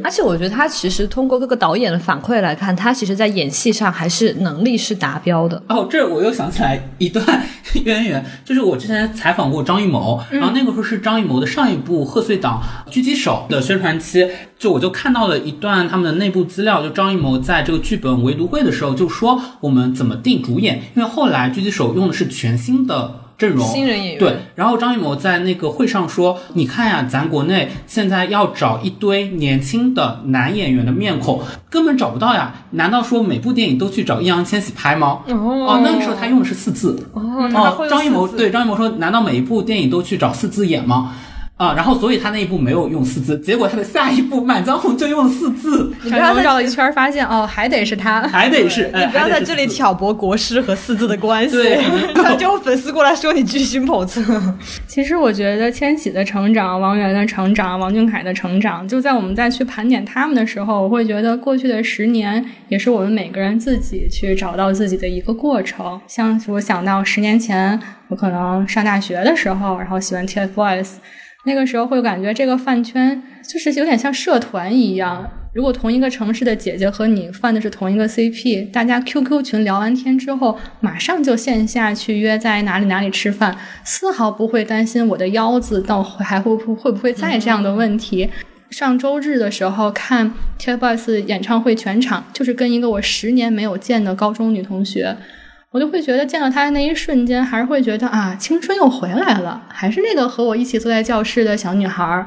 而且我觉得他其实通过各个导演的反馈来看，他其实在演戏上还是能力是达标的。哦，这我又想起来一段 渊源，就是我之前采访过张艺谋，然后那个时候是张艺谋的上一部贺岁档《狙击手》的宣传期，就我就看到了一段他们的内部资料，就张艺谋在这个剧本围读会的时候就说我们怎么定主演，因为后来《狙击手》用的是全新的。阵容新人演员对，然后张艺谋在那个会上说：“你看呀，咱国内现在要找一堆年轻的男演员的面孔，根本找不到呀。难道说每部电影都去找易烊千玺拍吗？哦，那个时候他用的是四字哦，张艺谋对张艺谋说：难道每一部电影都去找四字演吗？”啊，然后所以他那一部没有用四字，结果他的下一部《满江红》就用了四字。你不要绕了一圈，发现哦，还得是他，还得是。你不要在这里挑拨国师和四字的关系，他，就有粉丝过来说你居心叵测。其实我觉得千玺的成长、王源的成长、王俊凯的成长，就在我们再去盘点他们的时候，我会觉得过去的十年也是我们每个人自己去找到自己的一个过程。像我想到十年前，我可能上大学的时候，然后喜欢 TFBOYS。那个时候会感觉这个饭圈就是有点像社团一样，如果同一个城市的姐姐和你犯的是同一个 CP，大家 QQ 群聊完天之后，马上就线下去约在哪里哪里吃饭，丝毫不会担心我的腰子到还会不会不会再这样的问题。上周日的时候看 TFBOYS 演唱会全场，就是跟一个我十年没有见的高中女同学，我就会觉得见到她的那一瞬间，还是会觉得啊，青春又回来了，还是那个和我一起坐在教室的小女孩儿。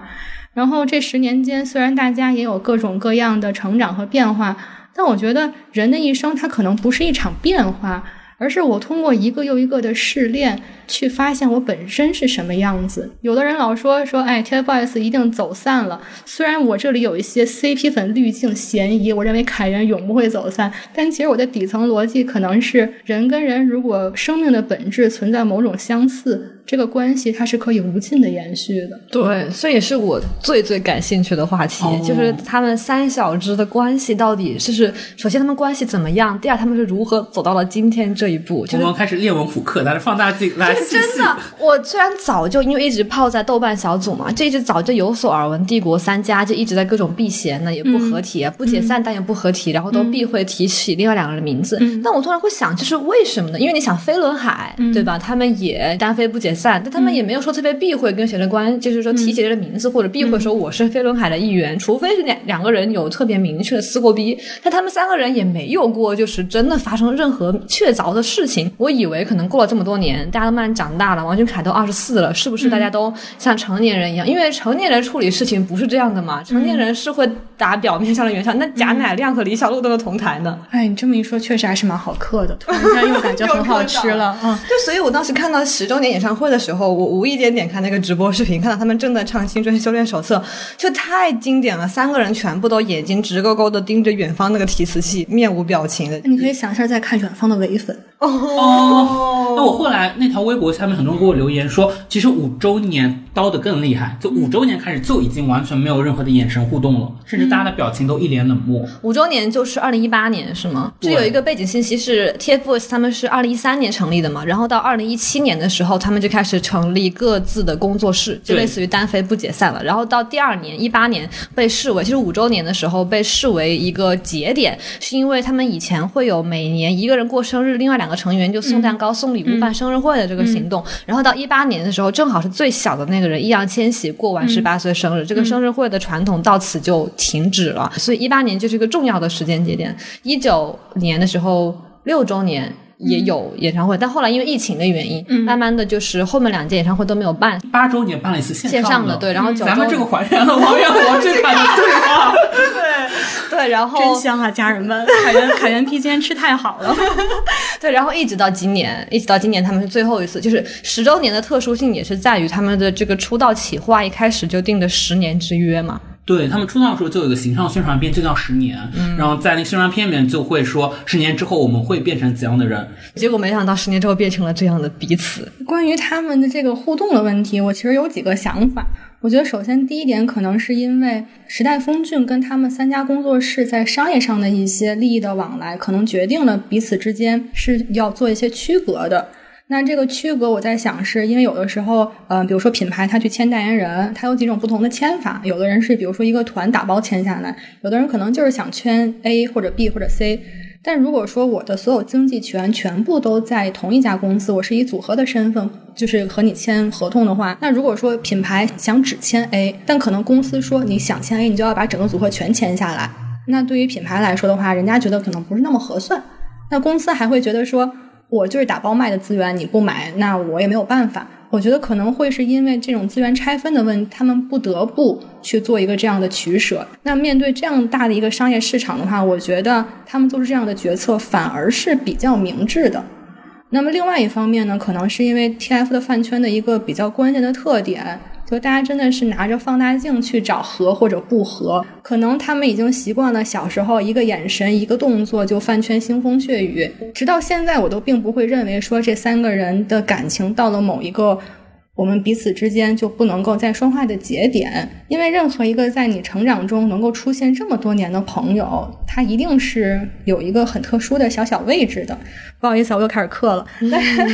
然后这十年间，虽然大家也有各种各样的成长和变化，但我觉得人的一生，它可能不是一场变化，而是我通过一个又一个的试炼。去发现我本身是什么样子。有的人老说说，哎，TFBOYS 一定走散了。虽然我这里有一些 CP 粉滤镜嫌疑，我认为凯源永不会走散，但其实我的底层逻辑可能是，人跟人如果生命的本质存在某种相似，这个关系它是可以无尽的延续的。对，这也是我最最感兴趣的话题，就是他们三小只的关系到底就是，首先他们关系怎么样？第二，他们是如何走到了今天这一步？我们开始列文虎克，拿着放大镜来。真的，我虽然早就因为一直泡在豆瓣小组嘛，就一直早就有所耳闻，帝国三家就一直在各种避嫌呢，也不合体，不解散但也不合体，然后都避讳提起另外两个人的名字。但我突然会想，就是为什么呢？因为你想飞轮海对吧？他们也单飞不解散，但他们也没有说特别避讳跟谁的关，就是说提起这个名字或者避讳说我是飞轮海的一员，除非是两两个人有特别明确的撕过逼，但他们三个人也没有过就是真的发生任何确凿的事情。我以为可能过了这么多年，大家都慢慢长大。了，王俊凯都二十四了，是不是大家都像成年人一样？因为成年人处理事情不是这样的嘛，成年人是会打表面上的圆场。那贾乃亮和李小璐都是同台呢。哎，你这么一说，确实还是蛮好嗑的，突然间又感觉很好吃了。嗯，就所以我当时看到十周年演唱会的时候，我无意间点开那个直播视频，看到他们正在唱《青春修炼手册》，就太经典了。三个人全部都眼睛直勾勾的盯着远方那个提词器，面无表情的。你可以想象在看远方的唯粉。哦，那我后来那条微博下面很多人给我留言说，其实五周年刀的更厉害，就五周年开始就已经完全没有任何的眼神互动了，甚至大家的表情都一脸冷漠。五周年就是二零一八年是吗？这有一个背景信息是 TFBOYS 他们是二零一三年成立的嘛，然后到二零一七年的时候，他们就开始成立各自的工作室，就类似于单飞不解散了。然后到第二年一八年被视为，其实五周年的时候被视为一个节点，是因为他们以前会有每年一个人过生日，另外两个成员就送蛋糕、送礼物、办生日会的这个行动。然后到一八年的时候，正好是最小的那个人易烊千玺过完十八岁生日，这个生日会的传统到此就停止了。所以一八年就是一个重要的时间节点。一九年的时候六周年也有演唱会，但后来因为疫情的原因，慢慢的就是后面两届演唱会都没有办。八周年办了一次线上的，对，然后咱们这个还原了王源和王俊凯的对话。对 对，然后真香啊，家人们！凯源凯源 P 今天吃太好了。对，然后一直到今年，一直到今年他们是最后一次，就是十周年的特殊性也是在于他们的这个出道企划一开始就定的十年之约嘛。对他们出道的时候就有一个形象宣传片，就叫《十年》，嗯然后在那宣传片里面就会说十年之后我们会变成怎样的人。结果没想到十年之后变成了这样的彼此。关于他们的这个互动的问题，我其实有几个想法。我觉得首先第一点可能是因为时代峰峻跟他们三家工作室在商业上的一些利益的往来，可能决定了彼此之间是要做一些区隔的。那这个区隔，我在想，是因为有的时候，嗯，比如说品牌它去签代言人，它有几种不同的签法。有的人是比如说一个团打包签下来，有的人可能就是想签 A 或者 B 或者 C。但如果说我的所有经济权全部都在同一家公司，我是以组合的身份，就是和你签合同的话，那如果说品牌想只签 A，但可能公司说你想签 A，你就要把整个组合全签下来。那对于品牌来说的话，人家觉得可能不是那么合算。那公司还会觉得说，我就是打包卖的资源，你不买，那我也没有办法。我觉得可能会是因为这种资源拆分的问题，他们不得不去做一个这样的取舍。那面对这样大的一个商业市场的话，我觉得他们做出这样的决策反而是比较明智的。那么另外一方面呢，可能是因为 TF 的饭圈的一个比较关键的特点。就大家真的是拿着放大镜去找合或者不合，可能他们已经习惯了小时候一个眼神、一个动作就饭圈腥风血雨，直到现在我都并不会认为说这三个人的感情到了某一个我们彼此之间就不能够再说话的节点，因为任何一个在你成长中能够出现这么多年的朋友，他一定是有一个很特殊的小小位置的。不好意思，我又开始磕了。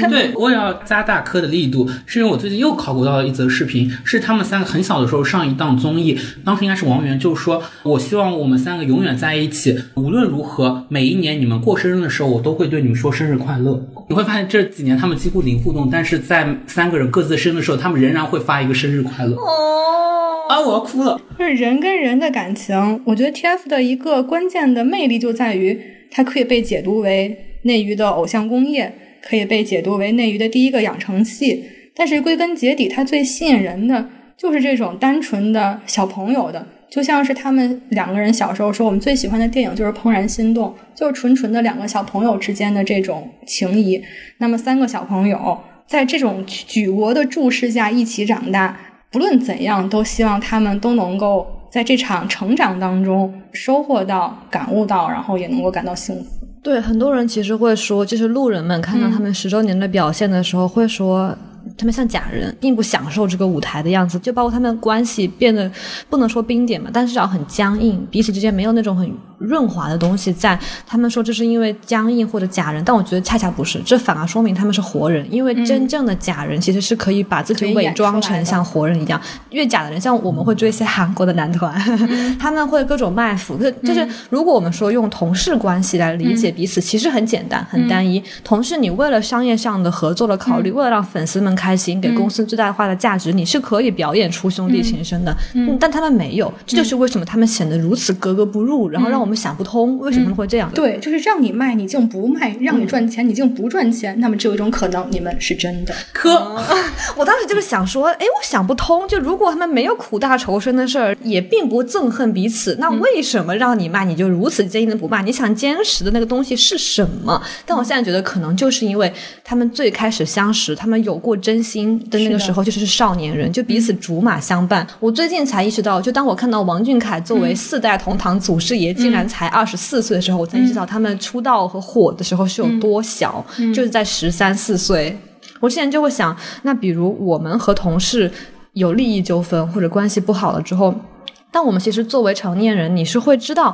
对，我也要加大磕的力度，是因为我最近又考古到了一则视频，是他们三个很小的时候上一档综艺，当时应该是王源，就是说我希望我们三个永远在一起，无论如何，每一年你们过生日的时候，我都会对你们说生日快乐。你会发现这几年他们几乎零互动，但是在三个人各自生日的时候，他们仍然会发一个生日快乐。哦，啊，我要哭了。就是人跟人的感情，我觉得 TF 的一个关键的魅力就在于，它可以被解读为内娱的偶像工业，可以被解读为内娱的第一个养成系。但是归根结底，它最吸引人的就是这种单纯的小朋友的，就像是他们两个人小时候说，我们最喜欢的电影就是《怦然心动》，就是纯纯的两个小朋友之间的这种情谊。那么三个小朋友在这种举国的注视下一起长大。不论怎样，都希望他们都能够在这场成长当中收获到、感悟到，然后也能够感到幸福。对，很多人其实会说，就是路人们看到他们十周年的表现的时候，会说。他们像假人，并不享受这个舞台的样子，就包括他们关系变得不能说冰点嘛，但至少很僵硬，彼此之间没有那种很润滑的东西在。他们说这是因为僵硬或者假人，但我觉得恰恰不是，这反而说明他们是活人，因为真正的假人其实是可以把自己伪装成像活人一样。越假的人，像我们会追一些韩国的男团，他们会各种卖腐，就就是如果我们说用同事关系来理解彼此，其实很简单，很单一。同事，你为了商业上的合作的考虑，为了让粉丝们开心，给公司最大化的价值，你是可以表演出兄弟情深的，但他们没有，这就是为什么他们显得如此格格不入，然后让我们想不通为什么会这样。对，就是让你卖，你竟不卖；让你赚钱，你竟不赚钱。那么只有一种可能，你们是真的。可我当时就是想说，哎，我想不通，就如果他们没有苦大仇深的事儿，也并不憎恨彼此，那为什么让你卖，你就如此坚定的不卖？你想坚持的那个东西是什么？但我现在觉得，可能就是因为他们最开始相识，他们有过真心的那个时候，就是少年人，就彼此竹马相伴。我最近才意识到，就当我看到王俊凯作为四代同堂祖师爷，竟然才二十四岁的时候，我才意识到他们出道和火的时候是有多小，就是在十三四岁。我之前就会想，那比如我们和同事有利益纠纷或者关系不好了之后，但我们其实作为成年人，你是会知道。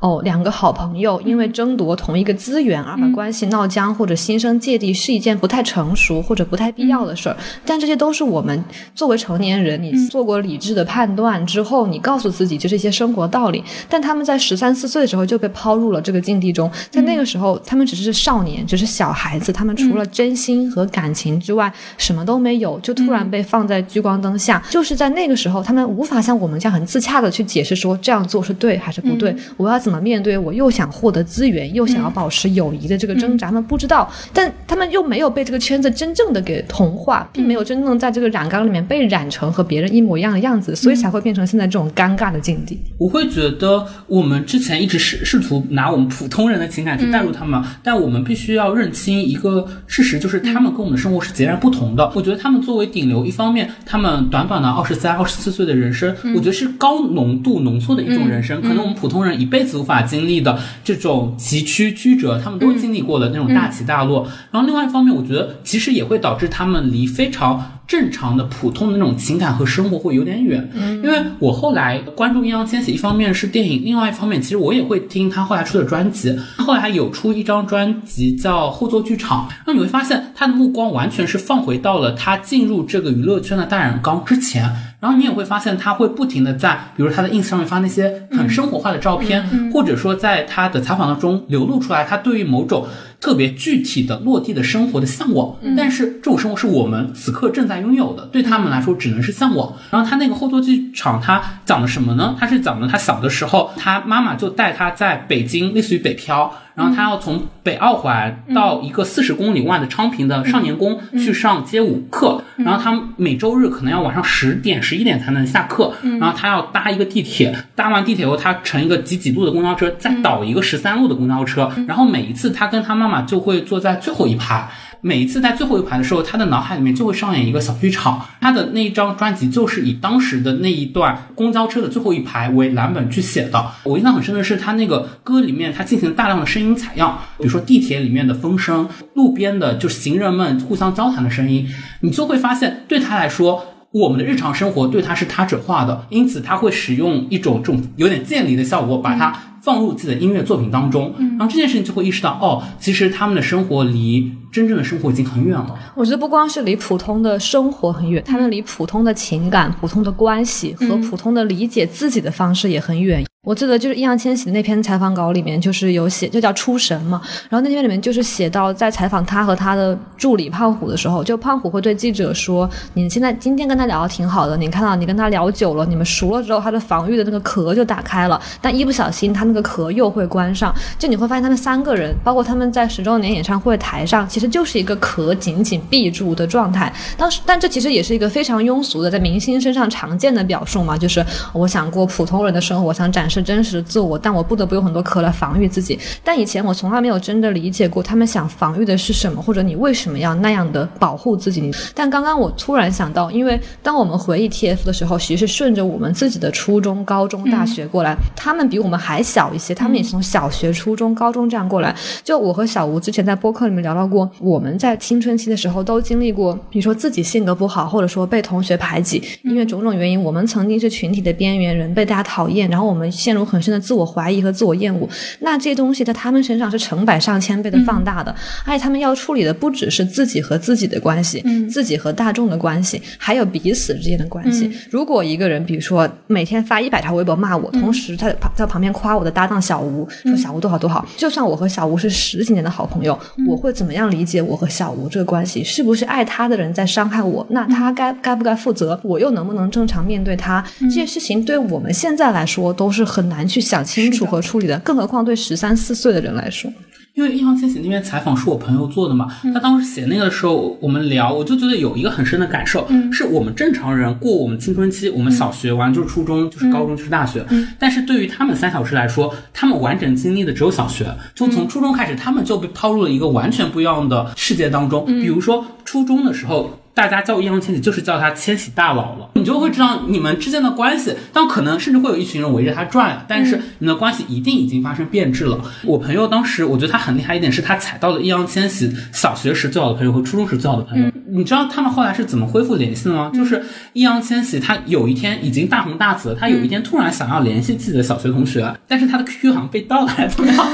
哦，两个好朋友因为争夺同一个资源而把关系闹僵或者心生芥蒂，是一件不太成熟或者不太必要的事儿。但这些都是我们作为成年人，你做过理智的判断之后，你告诉自己就是一些生活道理。但他们在十三四岁的时候就被抛入了这个境地中，在那个时候，他们只是少年，只是小孩子，他们除了真心和感情之外，什么都没有，就突然被放在聚光灯下。就是在那个时候，他们无法像我们这样很自洽的去解释说这样做是对还是不对，我要怎。怎么面对我又想获得资源，又想要保持友谊的这个挣扎？他们不知道，但他们又没有被这个圈子真正的给同化，并没有真正在这个染缸里面被染成和别人一模一样的样子，所以才会变成现在这种尴尬的境地。我会觉得我们之前一直试试图拿我们普通人的情感去带入他们，但我们必须要认清一个事实，就是他们跟我们的生活是截然不同的。我觉得他们作为顶流，一方面他们短短的二十三、二十四岁的人生，我觉得是高浓度浓缩的一种人生，可能我们普通人一辈子。无法经历的这种崎岖曲折，他们都经历过的那种大起大落。然后另外一方面，我觉得其实也会导致他们离非常正常的、普通的那种情感和生活会有点远。因为我后来关注易烊千玺，一方面是电影，另外一方面其实我也会听他后来出的专辑。他后来有出一张专辑叫《后座剧场》，那你会发现他的目光完全是放回到了他进入这个娱乐圈的大染缸之前。然后你也会发现，他会不停的在，比如他的 ins 上面发那些很生活化的照片，或者说在他的采访当中流露出来，他对于某种特别具体的落地的生活的向往。但是这种生活是我们此刻正在拥有的，对他们来说只能是向往。然后他那个后座剧场，他讲的什么呢？他是讲的他小的时候，他妈妈就带他在北京，类似于北漂。然后他要从北二环到一个四十公里外的昌平的少年宫去上街舞课，然后他每周日可能要晚上十点十一点才能下课，然后他要搭一个地铁，搭完地铁后他乘一个几几路的公交车，再倒一个十三路的公交车，然后每一次他跟他妈妈就会坐在最后一排。每一次在最后一排的时候，他的脑海里面就会上演一个小剧场。他的那一张专辑就是以当时的那一段公交车的最后一排为蓝本去写的。我印象很深的是，他那个歌里面他进行大量的声音采样，比如说地铁里面的风声，路边的就行人们互相交谈的声音，你就会发现，对他来说。我们的日常生活对他是他者化的，因此他会使用一种这种有点渐离的效果，把它放入自己的音乐作品当中。然后这件事情就会意识到，哦，其实他们的生活离真正的生活已经很远了。我觉得不光是离普通的生活很远，他们离普通的情感、普通的关系和普通的理解自己的方式也很远。我记得就是易烊千玺的那篇采访稿里面，就是有写，就叫出神嘛。然后那篇里面就是写到，在采访他和他的助理胖虎的时候，就胖虎会对记者说：“你现在今天跟他聊的挺好的，你看到你跟他聊久了，你们熟了之后，他的防御的那个壳就打开了，但一不小心他那个壳又会关上。就你会发现他们三个人，包括他们在十周年演唱会台上，其实就是一个壳紧紧闭住的状态。当时，但这其实也是一个非常庸俗的，在明星身上常见的表述嘛，就是我想过普通人的生活，我想展。是真实的自我，但我不得不用很多壳来防御自己。但以前我从来没有真的理解过他们想防御的是什么，或者你为什么要那样的保护自己。但刚刚我突然想到，因为当我们回忆 TF 的时候，其实是顺着我们自己的初中、高中、大学过来，他们比我们还小一些，他们也是从小学、初中、高中这样过来。就我和小吴之前在播客里面聊到过，我们在青春期的时候都经历过，比如说自己性格不好，或者说被同学排挤，因为种种原因，我们曾经是群体的边缘人，被大家讨厌，然后我们。陷入很深的自我怀疑和自我厌恶，那这些东西在他们身上是成百上千倍的放大的，而且他们要处理的不只是自己和自己的关系，自己和大众的关系，还有彼此之间的关系。如果一个人，比如说每天发一百条微博骂我，同时他在旁边夸我的搭档小吴，说小吴多好多好，就算我和小吴是十几年的好朋友，我会怎么样理解我和小吴这个关系？是不是爱他的人在伤害我？那他该该不该负责？我又能不能正常面对他？这些事情对我们现在来说都是。很难去想清楚和处理的，更何况对十三四岁的人来说。因为易烊千玺那边采访是我朋友做的嘛，他当时写那个的时候，我们聊，我就觉得有一个很深的感受，是我们正常人过我们青春期，我们小学完就是初中，就是高中，就是大学，但是对于他们三小时来说，他们完整经历的只有小学，就从初中开始，他们就被抛入了一个完全不一样的世界当中。比如说初中的时候。大家叫易烊千玺，就是叫他千玺大佬了。你就会知道你们之间的关系，但可能甚至会有一群人围着他转，但是你们的关系一定已经发生变质了。我朋友当时，我觉得他很厉害一点，是他踩到了易烊千玺小学时最好的朋友和初中时最好的朋友。你知道他们后来是怎么恢复联系的吗？就是易烊千玺他有一天已经大红大紫，他有一天突然想要联系自己的小学同学，但是他的 QQ 好像被盗了，还是怎么样？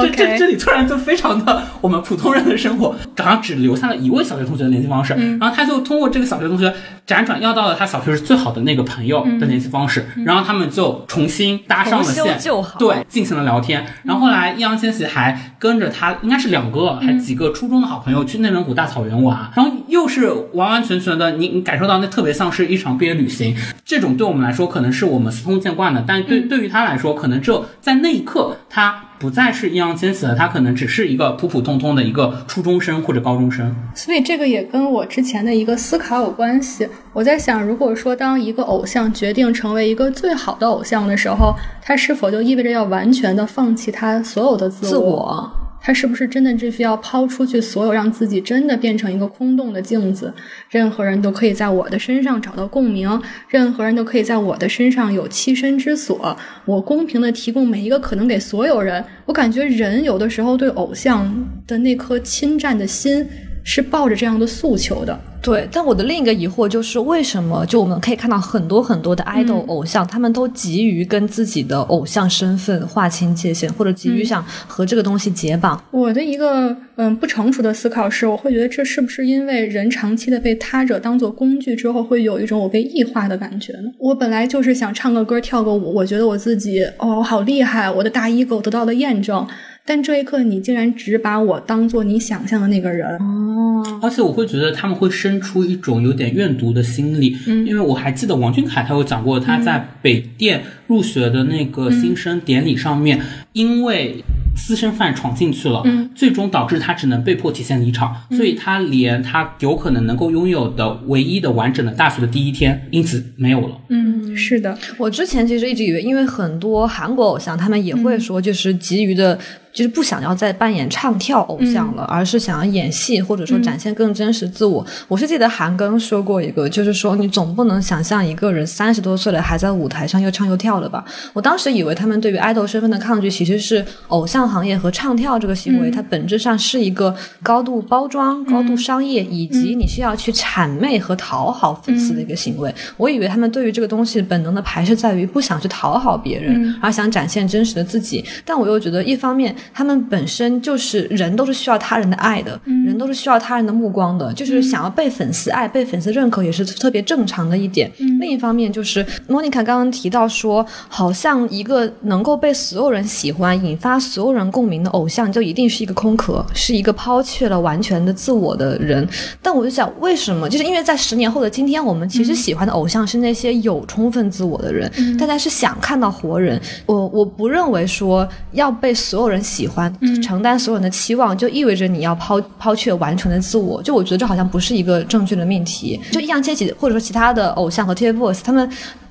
这这这里突然就非常的我们普通人的生活，好像只留下了一位小学同学的联系方式，然后他就通过这个小学同学辗转要到了他小学时最好的那个朋友的联系方式，然后他们就重新搭上了线，对，进行了聊天。然后后来易烊千玺还跟着他，应该是两个还几个初中的好朋友去内蒙古大草原玩，然后又是完完全全的，你你感受到那特别像是一场毕业旅行。这种对我们来说可能是我们司空见惯的，但对对于他来说，可能只有在那一刻他。不再是易烊千玺了，他可能只是一个普普通通的一个初中生或者高中生。所以这个也跟我之前的一个思考有关系。我在想，如果说当一个偶像决定成为一个最好的偶像的时候，他是否就意味着要完全的放弃他所有的自我？他是不是真的只需要抛出去所有，让自己真的变成一个空洞的镜子？任何人都可以在我的身上找到共鸣，任何人都可以在我的身上有栖身之所。我公平的提供每一个可能给所有人。我感觉人有的时候对偶像的那颗侵占的心。是抱着这样的诉求的，对。但我的另一个疑惑就是，为什么就我们可以看到很多很多的爱豆偶像，他们都急于跟自己的偶像身份划清界限，或者急于想和这个东西解绑？我的一个嗯不成熟的思考是，我会觉得这是不是因为人长期的被他者当做工具之后，会有一种我被异化的感觉呢？我本来就是想唱个歌、跳个舞，我觉得我自己哦好厉害，我的大 ego 得到了验证。但这一刻，你竟然只把我当做你想象的那个人。哦！而且我会觉得他们会生出一种有点怨毒的心理，嗯，因为我还记得王俊凯他有讲过，他在北电入学的那个新生典礼上面，因为。私生饭闯进去了，嗯，最终导致他只能被迫提前离场，所以他连他有可能能够拥有的唯一的完整的大学的第一天，因此没有了。嗯，是的，我之前其实一直以为，因为很多韩国偶像他们也会说，就是急于的就是不想要再扮演唱跳偶像了，而是想要演戏，或者说展现更真实自我。我是记得韩庚说过一个，就是说你总不能想象一个人三十多岁了还在舞台上又唱又跳的吧？我当时以为他们对于爱豆身份的抗拒，其实是偶像行业和唱跳这个行为，它本质上是一个高度包装、高度商业，以及你需要去谄媚和讨好粉丝的一个行为。我以为他们对于这个东西本能的排斥在于不想去讨好别人，而想展现真实的自己。但我又觉得，一方面他们本身就是人，都是需要他人的爱的，人都是需要他人的目光的，就是想要被粉丝爱、被粉丝认可，也是特别正常的一点。另一方面，就是莫妮卡刚刚提到说，好像一个能够被所有人喜欢、引发所有人共鸣的偶像，就一定是一个空壳，是一个抛弃了完全的自我的人。但我就想，为什么？就是因为在十年后的今天，我们其实喜欢的偶像是那些有充分自我的人，大家是想看到活人。我我不认为说要被所有人喜欢，承担所有人的期望，就意味着你要抛抛却完全的自我。就我觉得这好像不是一个正确的命题。就易烊千玺或者说其他的偶像和 TFBOYS，他们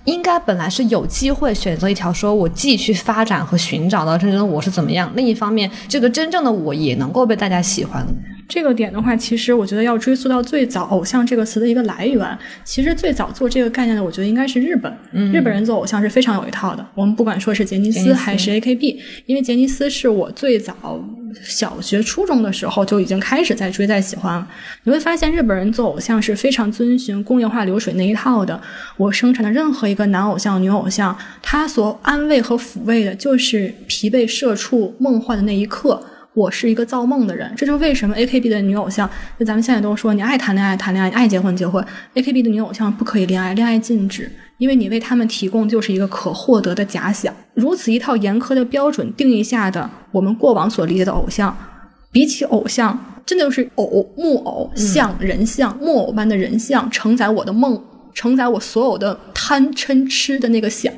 应该本来是有机会选择一条说我继续发展和寻找到真正的我是怎么样。另一方面，这个真正的我也能够被大家喜欢。这个点的话，其实我觉得要追溯到最早“偶像”这个词的一个来源。其实最早做这个概念的，我觉得应该是日本。嗯日本人做偶像是非常有一套的。我们不管说是杰尼斯还是 AKB，因为杰尼斯是我最早小学、初中的时候就已经开始在追、在喜欢了。你会发现，日本人做偶像是非常遵循工业化流水那一套的。我生产的任何一个男偶像、女偶像，他所安慰和抚慰的就是疲惫社畜梦幻的那一刻。我是一个造梦的人，这就是为什么 AKB 的女偶像，就咱们现在都说你爱谈恋爱谈恋爱，爱结婚结婚，AKB 的女偶像不可以恋爱，恋爱禁止，因为你为他们提供就是一个可获得的假想。如此一套严苛的标准定义下的我们过往所理解的偶像，比起偶像，真的就是偶木偶像人像木偶般的人像，承载我的梦，承载我所有的贪嗔痴的那个想。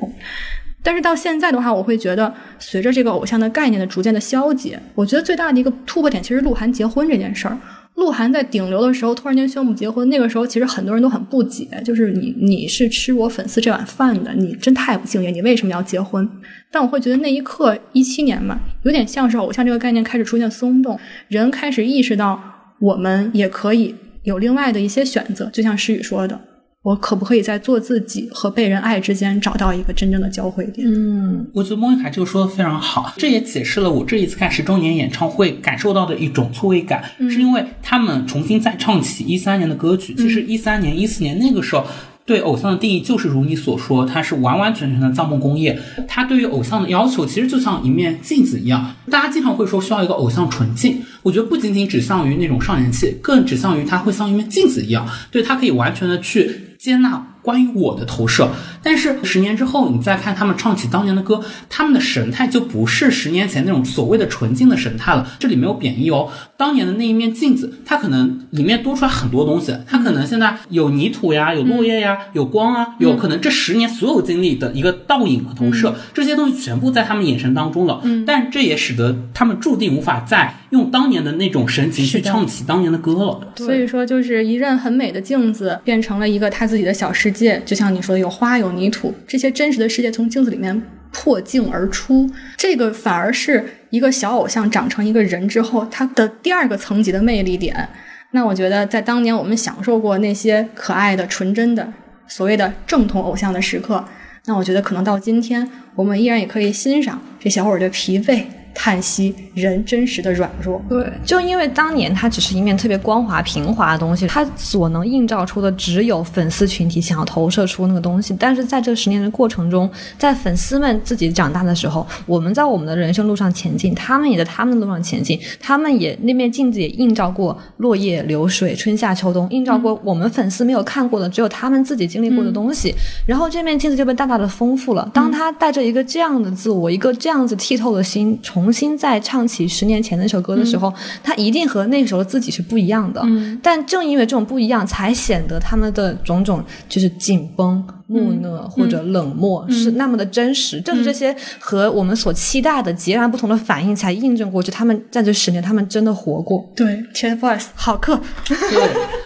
但是到现在的话，我会觉得随着这个偶像的概念的逐渐的消解，我觉得最大的一个突破点其实鹿晗结婚这件事儿。鹿晗在顶流的时候突然间宣布结婚，那个时候其实很多人都很不解，就是你你是吃我粉丝这碗饭的，你真太不敬业，你为什么要结婚？但我会觉得那一刻一七年嘛，有点像是偶像这个概念开始出现松动，人开始意识到我们也可以有另外的一些选择，就像诗雨说的。我可不可以在做自己和被人爱之间找到一个真正的交汇点？嗯，我觉得莫妮卡这个说的非常好，这也解释了我这一次看十周年演唱会感受到的一种错位感，是因为他们重新再唱起一三年的歌曲。其实一三年、一四年那个时候。对偶像的定义就是如你所说，它是完完全全的造梦工业。它对于偶像的要求，其实就像一面镜子一样。大家经常会说需要一个偶像纯净，我觉得不仅仅指向于那种少年气，更指向于它会像一面镜子一样，对它可以完全的去接纳关于我的投射。但是十年之后，你再看他们唱起当年的歌，他们的神态就不是十年前那种所谓的纯净的神态了。这里没有贬义哦，当年的那一面镜子，它可能里面多出来很多东西，它可能现在有泥土呀，有落叶呀。有光啊，有可能这十年所有经历的一个倒影和投射，这些东西全部在他们眼神当中了。嗯，但这也使得他们注定无法再用当年的那种神情去唱起当年的歌了。所以说，就是一任很美的镜子变成了一个他自己的小世界，就像你说的，有花有泥土，这些真实的世界从镜子里面破镜而出。这个反而是一个小偶像长成一个人之后，他的第二个层级的魅力点。那我觉得，在当年我们享受过那些可爱的、纯真的。所谓的正统偶像的时刻，那我觉得可能到今天，我们依然也可以欣赏这小伙儿的疲惫。叹息人真实的软弱，对，就因为当年它只是一面特别光滑平滑的东西，它所能映照出的只有粉丝群体想要投射出那个东西。但是在这十年的过程中，在粉丝们自己长大的时候，我们在我们的人生路上前进，他们也在他们的路上前进，他们也那面镜子也映照过落叶流水、春夏秋冬，映照过我们粉丝没有看过的，只有他们自己经历过的东西。然后这面镜子就被大大的丰富了。当他带着一个这样的自我，一个这样子剔透的心，从重新再唱起十年前那首歌的时候，他一定和那个时候自己是不一样的。但正因为这种不一样，才显得他们的种种就是紧绷、木讷或者冷漠是那么的真实。正是这些和我们所期待的截然不同的反应，才印证过，就他们在这十年，他们真的活过。对，TFBOYS 好客。对，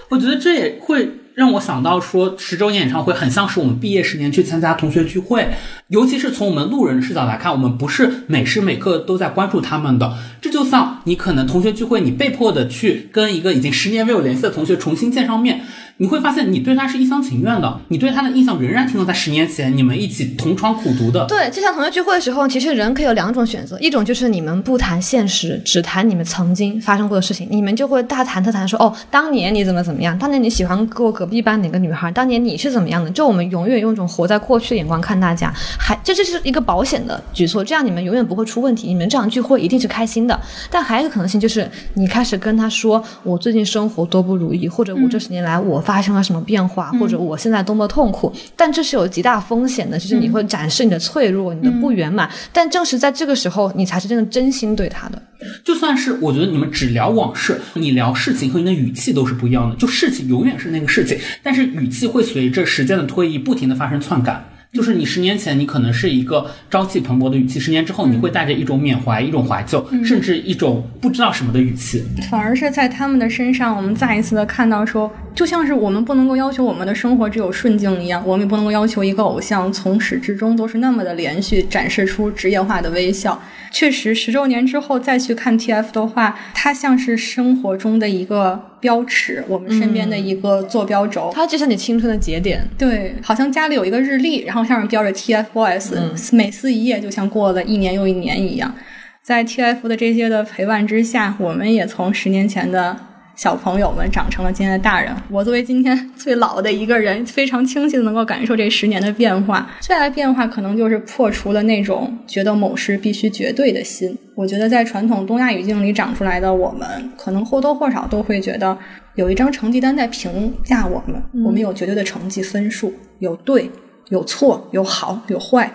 我觉得这也会。让我想到说，十周年演唱会很像是我们毕业十年去参加同学聚会，尤其是从我们路人视角来看，我们不是每时每刻都在关注他们的。这就像你可能同学聚会，你被迫的去跟一个已经十年没有联系的同学重新见上面。你会发现，你对他是一厢情愿的，你对他的印象仍然停留在十年前你们一起同窗苦读的。对，就像同学聚会的时候，其实人可以有两种选择，一种就是你们不谈现实，只谈你们曾经发生过的事情，你们就会大谈特谈说，哦，当年你怎么怎么样，当年你喜欢过隔壁班哪个女孩，当年你是怎么样的？就我们永远用一种活在过去的眼光看大家，还这这是一个保险的举措，这样你们永远不会出问题，你们这场聚会一定是开心的。但还有一个可能性就是，你开始跟他说，我最近生活多不如意，或者我这十年来我发生了什么变。化或者我现在多么痛苦，但这是有极大风险的。就是你会展示你的脆弱，你的不圆满。但正是在这个时候，你才是真的真心对他的。就算是我觉得你们只聊往事，你聊事情和你的语气都是不一样的。就事情永远是那个事情，但是语气会随着时间的推移不停的发生篡改。就是你十年前，你可能是一个朝气蓬勃的语气；十年之后，你会带着一种缅怀、一种怀旧，甚至一种不知道什么的语气。反而是在他们的身上，我们再一次的看到说，就像是我们不能够要求我们的生活只有顺境一样，我们也不能够要求一个偶像从始至终都是那么的连续展示出职业化的微笑。确实，十周年之后再去看 TF 的话，它像是生活中的一个标尺，我们身边的一个坐标轴。它就像你青春的节点。对，好像家里有一个日历，然后上面标着 TFBOYS，每撕一页就像过了一年又一年一样。在 TF 的这些的陪伴之下，我们也从十年前的。小朋友们长成了今天的大人。我作为今天最老的一个人，非常清晰的能够感受这十年的变化。最大的变化可能就是破除了那种觉得某事必须绝对的心。我觉得在传统东亚语境里长出来的我们，可能或多或少都会觉得有一张成绩单在评价我们。我们有绝对的成绩分数，有对，有错，有好，有坏。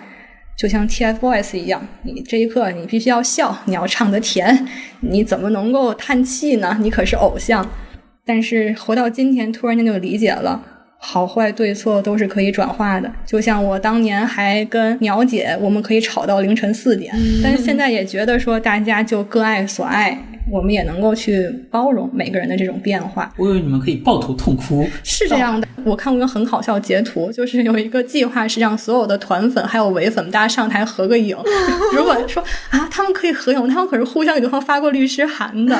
就像 TFBOYS 一样，你这一刻你必须要笑，你要唱得甜，你怎么能够叹气呢？你可是偶像。但是活到今天，突然间就理解了，好坏对错都是可以转化的。就像我当年还跟鸟姐，我们可以吵到凌晨四点，但是现在也觉得说大家就各爱所爱。我们也能够去包容每个人的这种变化。我以为你们可以抱头痛哭。是这样的，我看过一个很好笑截图，就是有一个计划是让所有的团粉还有唯粉大家上台合个影。如果说啊，他们可以合影，他们可是互相给对方发过律师函的。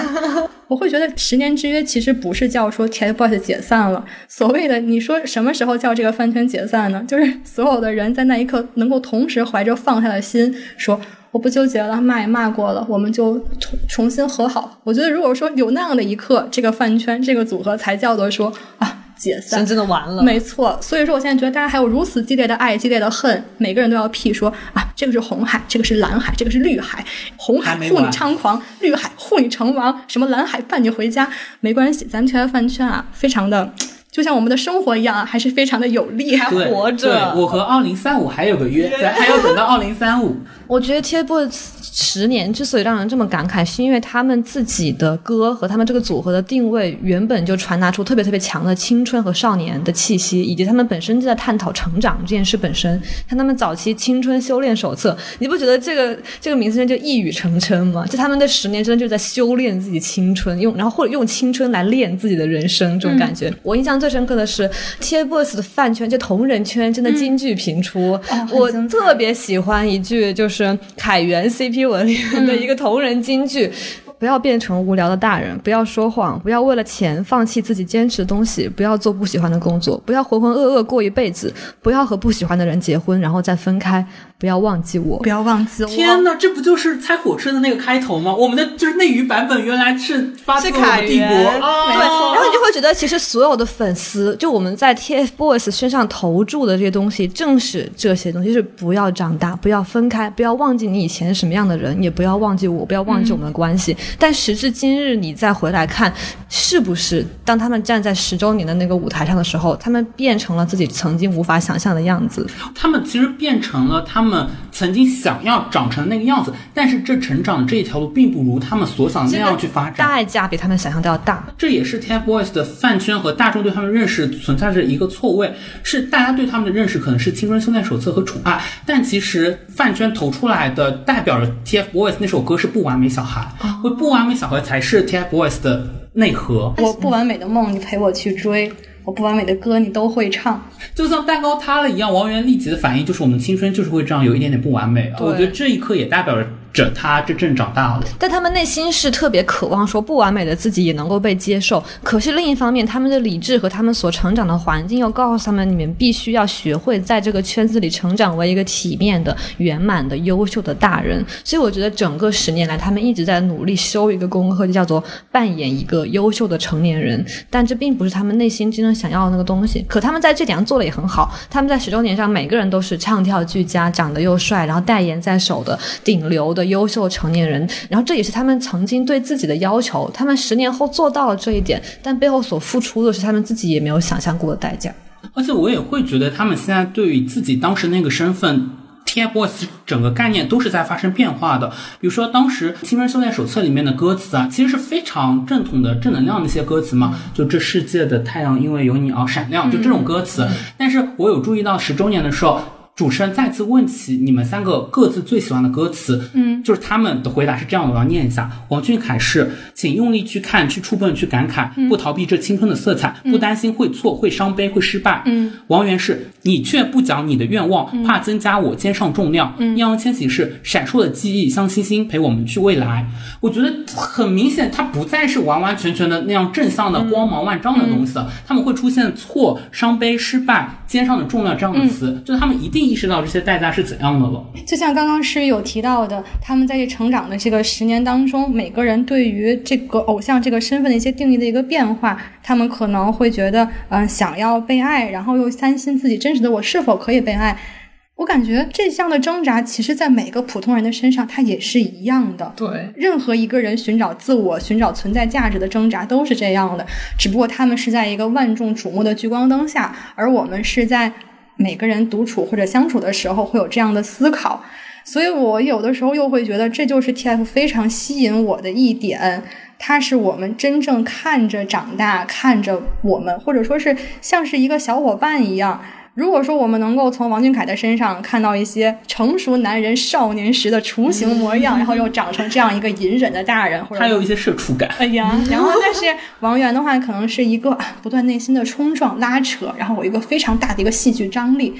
我会觉得十年之约其实不是叫说 TFBOYS 解散了。所谓的你说什么时候叫这个饭圈解散呢？就是所有的人在那一刻能够同时怀着放下的心说。我不纠结了，骂也骂过了，我们就重重新和好。我觉得，如果说有那样的一刻，这个饭圈这个组合才叫做说啊解散，真的完了。没错，所以说我现在觉得大家还有如此激烈的爱、激烈的恨，每个人都要辟说啊，这个是红海，这个是蓝海，这个是绿海。红海护你猖狂，绿海护你成王，什么蓝海伴你回家，没关系，咱们这些饭圈啊，非常的。就像我们的生活一样，还是非常的有力，还活着。对，我和二零三五还有个约，还要等到二零三五。我觉得 TFBOYS 十年之所以让人这么感慨，是因为他们自己的歌和他们这个组合的定位原本就传达出特别特别强的青春和少年的气息，以及他们本身就在探讨成长这件事本身。像他们早期《青春修炼手册》，你不觉得这个这个名字就一语成谶吗？就他们的十年真的就在修炼自己青春，用然后或者用青春来练自己的人生，这种感觉。我印象最深刻的是 TFBOYS 的饭圈，就同人圈真的金句频出。我特别喜欢一句，就是凯源 CP 文里面的一个同人金句。不要变成无聊的大人，不要说谎，不要为了钱放弃自己坚持的东西，不要做不喜欢的工作，不要浑浑噩噩过一辈子，不要和不喜欢的人结婚然后再分开，不要忘记我，不要忘记我。天哪，这不就是猜火车的那个开头吗？我们的就是内娱版本，原来是发自我们帝国，对。然后你就会觉得，其实所有的粉丝，就我们在 TFBOYS 身上投注的这些东西，正是这些东西，就是不要长大，不要分开，不要忘记你以前是什么样的人，也不要忘记我，不要忘记我们的关系。但时至今日，你再回来看，是不是当他们站在十周年的那个舞台上的时候，他们变成了自己曾经无法想象的样子？他们其实变成了他们曾经想要长成那个样子，但是这成长的这一条路并不如他们所想的那样去发展，代价比他们想象的要大。这也是 TFBOYS 的饭圈和大众对他们认识存在着一个错位，是大家对他们的认识可能是《青春修炼手册》和《宠爱》，但其实饭圈投出来的代表着 TFBOYS 那首歌是《不完美小孩》，不完美。小孩才是 TFBOYS 的内核。我不完美的梦，你陪我去追。我不完美的歌你都会唱。就像蛋糕塌了一样，王源立即的反应就是我们青春就是会这样，有一点点不完美啊。我觉得这一刻也代表着他真正长大了。但他们内心是特别渴望说不完美的自己也能够被接受。可是另一方面，他们的理智和他们所成长的环境又告诉他们，你们必须要学会在这个圈子里成长为一个体面的、圆满的、优秀的大人。所以我觉得整个十年来，他们一直在努力修一个功课，就叫做扮演一个优秀的成年人。但这并不是他们内心真正想要的那个东西。可他们在这点上做的也很好，他们在十周年上每个人都是唱跳俱佳，长得又帅，然后代言在手的顶流的优秀成年人。然后这也是他们曾经对自己的要求。他们十年后做到了这一点，但背后所付出的是他们自己也没有想象过的代价。而且我也会觉得他们现在对于自己当时那个身份。TFBOYS 整个概念都是在发生变化的，比如说当时《青春修炼手册》里面的歌词啊，其实是非常正统的正能量的一些歌词嘛，就这世界的太阳因为有你而闪亮，就这种歌词。但是我有注意到十周年的时候。主持人再次问起你们三个各自最喜欢的歌词，嗯，就是他们的回答是这样的，我要念一下。王俊凯是，请用力去看，去触碰，去感慨，不逃避这青春的色彩，不担心会错、会伤悲、会失败。嗯，王源是，你却不讲你的愿望，怕增加我肩上重量。嗯，易烊千玺是，闪烁的记忆像星星陪我们去未来。我觉得很明显，他不再是完完全全的那样正向的光芒万丈的东西了，他们会出现错、伤悲、失败、肩上的重量这样的词，就是他们一定。意识到这些代价是怎样的了。就像刚刚诗雨有提到的，他们在这成长的这个十年当中，每个人对于这个偶像这个身份的一些定义的一个变化，他们可能会觉得，嗯、想要被爱，然后又担心自己真实的我是否可以被爱。我感觉这项的挣扎，其实在每个普通人的身上，它也是一样的。对，任何一个人寻找自我、寻找存在价值的挣扎都是这样的，只不过他们是在一个万众瞩目的聚光灯下，而我们是在每个人独处或者相处的时候会有这样的思考。所以我有的时候又会觉得，这就是 TF 非常吸引我的一点。它是我们真正看着长大，看着我们，或者说是像是一个小伙伴一样。如果说我们能够从王俊凯的身上看到一些成熟男人少年时的雏形模样，然后又长成这样一个隐忍的大人，或者还有一些社畜感。哎呀，然后但是王源的话，可能是一个啊不断内心的冲撞、拉扯，然后我一个非常大的一个戏剧张力，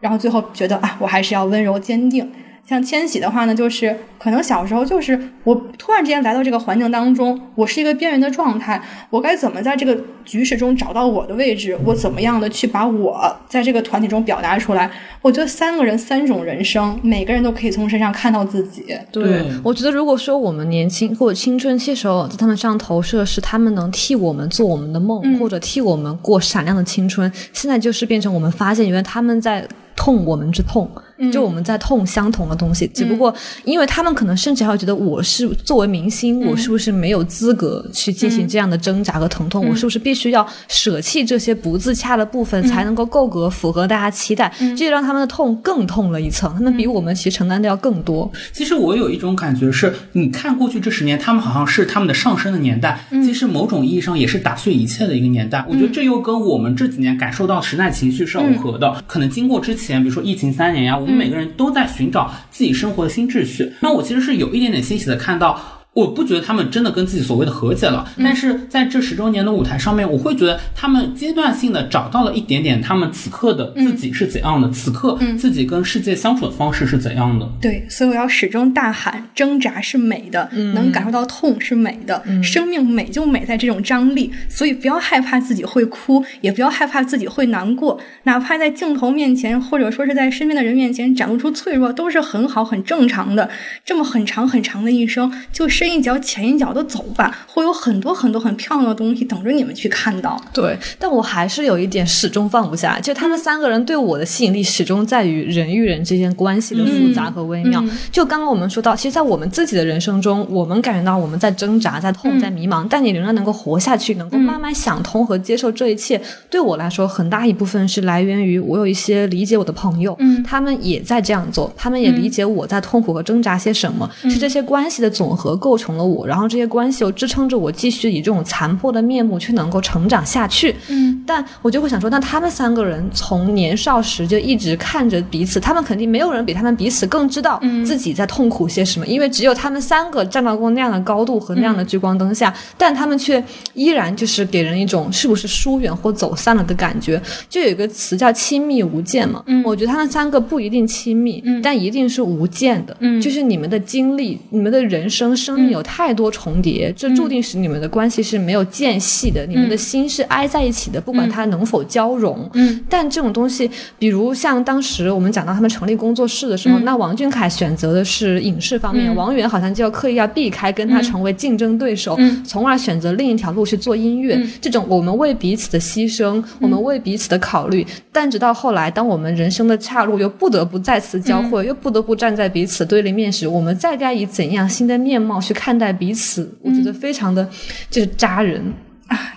然后最后觉得啊，我还是要温柔坚定。像千玺的话呢，就是可能小时候就是我突然之间来到这个环境当中，我是一个边缘的状态，我该怎么在这个局势中找到我的位置？我怎么样的去把我在这个团体中表达出来？我觉得三个人三种人生，每个人都可以从身上看到自己。对我觉得如果说我们年轻或者青春期时候在他们身上投射是他们能替我们做我们的梦，嗯或者替我们过闪亮的青春，现在就是变成我们发现原来他们在。痛我们之痛，嗯就我们在痛相同的东西，只不过因为他们可能甚至还会觉得我是作为明星，我是不是没有资格去进行这样的挣扎和疼痛？我是不是必须要舍弃这些不自洽的部分，才能够够格符合大家期待？这就让他们的痛更痛了一层，他们比我们其实承担的要更多。其实我有一种感觉是，你看过去这十年，他们好像是他们的上升的年代，其实某种意义上也是打碎一切的一个年代。我觉得这又跟我们这几年感受到时代情绪是耦合的。可能经过之前，比如说疫情三年呀，我们每个人都在寻找自己生活的新秩序。那我其实是有一点点欣喜的看到。我不觉得他们真的跟自己所谓的和解了，但是在这十周年的舞台上面，我会觉得他们阶段性的找到了一点点他们此刻的自己是怎样的，此刻自己跟世界相处的方式是怎样的。对，所以我要始终大喊：挣扎是美的，能感受到痛是美的，生命美就美在这种张力。所以不要害怕自己会哭，也不要害怕自己会难过，哪怕在镜头面前，或者说是在身边的人面前展露出脆弱，都是很好很正常的。这么很长很长的一生，就深一脚浅一脚的走吧，会有很多很多很漂亮的东西等着你们去看到。对，但我还是有一点始终放不下，就他们三个人对我的吸引力始终在于人与人之间关系的复杂和微妙。就刚刚我们说到，其实，在我们自己的人生中，我们感觉到我们在挣扎、在痛、在迷茫，但你仍然能够活下去，能够慢慢想通和接受这一切。对我来说，很大一部分是来源于我有一些理解我的朋友，嗯他们也在这样做，他们也理解我在痛苦和挣扎些什么，是这些关系的总和构构成了我，然后这些关系又支撑着我继续以这种残破的面目去能够成长下去。嗯，但我就会想说，那他们三个人从年少时就一直看着彼此，他们肯定没有人比他们彼此更知道自己在痛苦些什么，因为只有他们三个站到过那样的高度和那样的聚光灯下，但他们却依然就是给人一种是不是疏远或走散了的感觉。就有一个词叫亲密无间嘛，我觉得他们三个不一定亲密，但一定是无间的，就是你们的经历、你们的人生、生命有太多重叠，这注定使你们的关系是没有间隙的，你们的心是挨在一起的，不管它能否交融。嗯，但这种东西，比如像当时我们讲到他们成立工作室的时候，那王俊凯选择的是影视方面，王源好像就要刻意要避开跟他成为竞争对手，从而选择另一条路去做音乐。这种我们为彼此的牺牲，我们为彼此的考虑，但直到后来，当我们人生的岔路又不得不再次交汇，又不得不站在彼此对立面时，我们再该以怎样新的面貌去看待彼此？我觉得非常的就是扎人。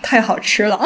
太好吃了。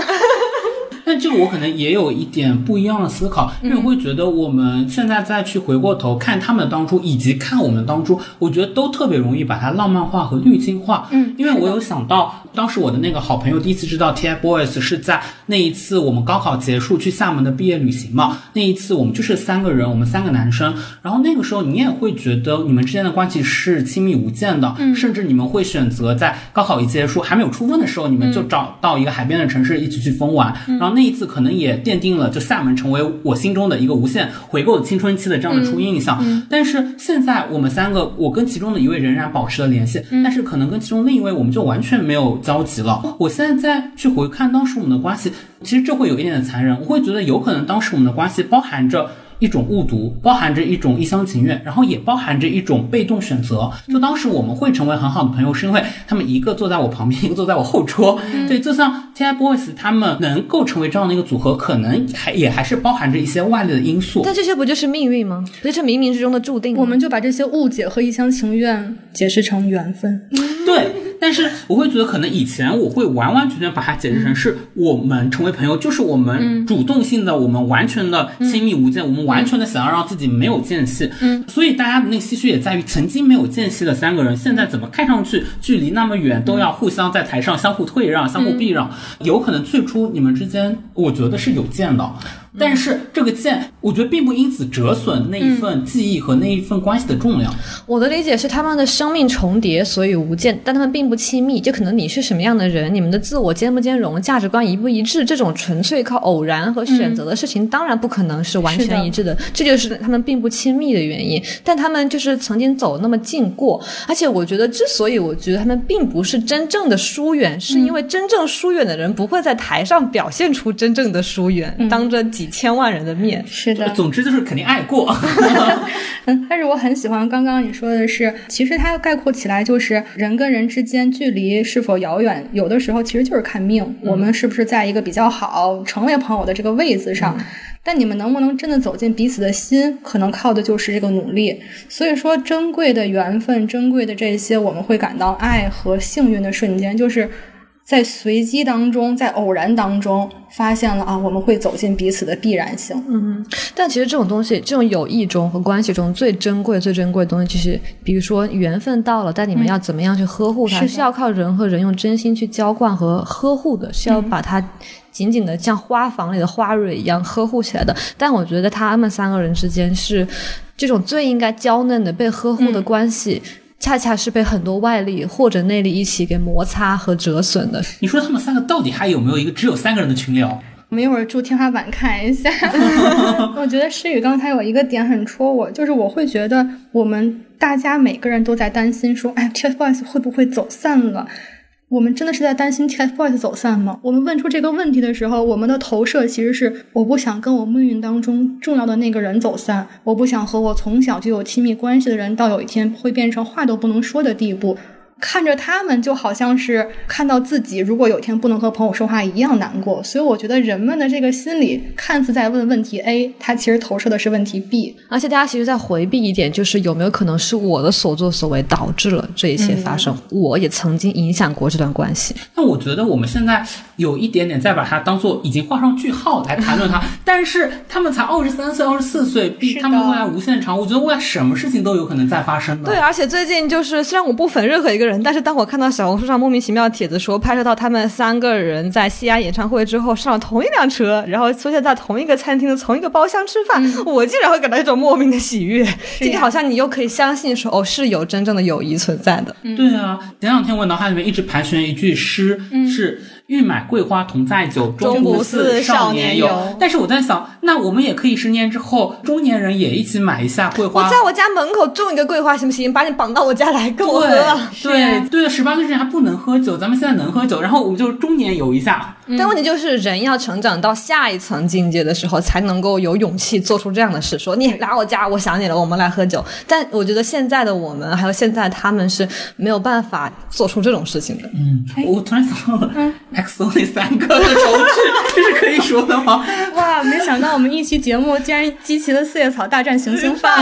但这个我可能也有一点不一样的思考，因为我会觉得我们现在再去回过头看他们当初，以及看我们当初，我觉得都特别容易把它浪漫化和滤镜化。嗯，因为我有想到，当时我的那个好朋友第一次知道 TFBOYS 是在那一次我们高考结束去厦门的毕业旅行嘛。那一次我们就是三个人，我们三个男生，然后那个时候你也会觉得你们之间的关系是亲密无间的，嗯，甚至你们会选择在高考一结束还没有出分的时候，你们就找到一个海边的城市一起去疯玩，然后那一次可能也奠定了就厦门成为我心中的一个无限回购青春期的这样的初印象。但是现在我们三个，我跟其中的一位仍然保持了联系，但是可能跟其中另一位我们就完全没有交集了。我现在再去回看当时我们的关系，其实这会有一点点残忍，我会觉得有可能当时我们的关系包含着。一种误读，包含着一种一厢情愿，然后也包含着一种被动选择。就当时我们会成为很好的朋友，是因为他们一个坐在我旁边，一个坐在我后桌。对，就像 TFBOYS 他们能够成为这样的一个组合，可能还也还是包含着一些外力的因素。但这些不就是命运吗？不是冥冥之中的注定吗？我们就把这些误解和一厢情愿解释成缘分。对，但是我会觉得，可能以前我会完完全全把它解释成是我们成为朋友，就是我们主动性的，我们完全的亲密无间，我们完全的想要让自己没有间隙。嗯，所以大家的那个唏嘘也在于，曾经没有间隙的三个人，现在怎么看上去距离那么远，都要互相在台上相互退让、相互避让？有可能最初你们之间，我觉得是有见的。但是这个剑，我觉得并不因此折损那一份记忆和那一份关系的重量。我的理解是，他们的生命重叠，所以无间，但他们并不亲密。就可能你是什么样的人，你们的自我兼不兼容，价值观一不一致，这种纯粹靠偶然和选择的事情，当然不可能是完全一致的。这就是他们并不亲密的原因。但他们就是曾经走那么近过，而且我觉得，之所以我觉得他们并不是真正的疏远，是因为真正疏远的人不会在台上表现出真正的疏远，当着几。千万人的面，是的。总之就是肯定爱过。嗯，但是我很喜欢刚刚你说的是，其实它概括起来就是人跟人之间距离是否遥远，有的时候其实就是看命，我们是不是在一个比较好成为朋友的这个位子上。但你们能不能真的走进彼此的心，可能靠的就是这个努力。所以说，珍贵的缘分，珍贵的这些，我们会感到爱和幸运的瞬间，就是。在随机当中，在偶然当中，发现了啊，我们会走进彼此的必然性。嗯，但其实这种东西，这种友谊中和关系中最珍贵、最珍贵的东西，就是比如说缘分到了，但你们要怎么样去呵护它？是要靠人和人用真心去浇灌和呵护的，是要把它紧紧的像花房里的花蕊一样呵护起来的。但我觉得他们三个人之间是这种最应该娇嫩的、被呵护的关系。恰恰是被很多外力或者内力一起给摩擦和折损的。你说他们三个到底还有没有一个只有三个人的群聊？我们一会儿住天花板看一下。我觉得诗雨刚才有一个点很戳我，就是我会觉得我们大家每个人都在担心说，哎，TFBOYS 会不会走散了？我们真的是在担心 TFBOYS 走散吗？我们问出这个问题的时候，我们的投射其实是我不想跟我命运当中重要的那个人走散，我不想和我从小就有亲密关系的人到有一天会变成话都不能说的地步。看着他们，就好像是看到自己如果有一天不能和朋友说话一样难过。所以我觉得人们的这个心理看似在问问题 A，他其实投射的是问题 B。而且大家其实在回避一点，就是有没有可能是我的所作所为导致了这一切发生？我也曾经影响过这段关系。那我觉得我们现在有一点点在把它当做已经画上句号来谈论它，但是他们才二十三岁、二十四岁，比他们未来无限长。我觉得未来什么事情都有可能再发生的。对，而且最近就是虽然我不粉任何一个。个人，但是当我看到小红书上莫名其妙的帖子说拍摄到他们三个人在西安演唱会之后上了同一辆车，然后出现在同一个餐厅的同一个包厢吃饭，我竟然会感到一种莫名的喜悦。今天好像你又可以相信说，哦，是有真正的友谊存在的。对啊，前两天我脑海里面一直盘旋一句诗，是。欲买桂花同载酒，终不似少年游。但是我在想，那我们也可以十年之后，中年人也一起买一下桂花。我在我家门口种一个桂花行不行？把你绑到我家来跟我喝。对对，十八岁之前还不能喝酒，咱们现在能喝酒，然后我们就中年游一下。但问题就是，人要成长到下一层境界的时候，才能够有勇气做出这样的事。说你来我家，我想你了，我们来喝酒。但我觉得现在的我们，还有现在他们是没有办法做出这种事情的。嗯，我突然想到了，XO 那三个的手指，这是可以说的吗？哇，没想到我们一期节目竟然集齐了四叶草大战行星饭，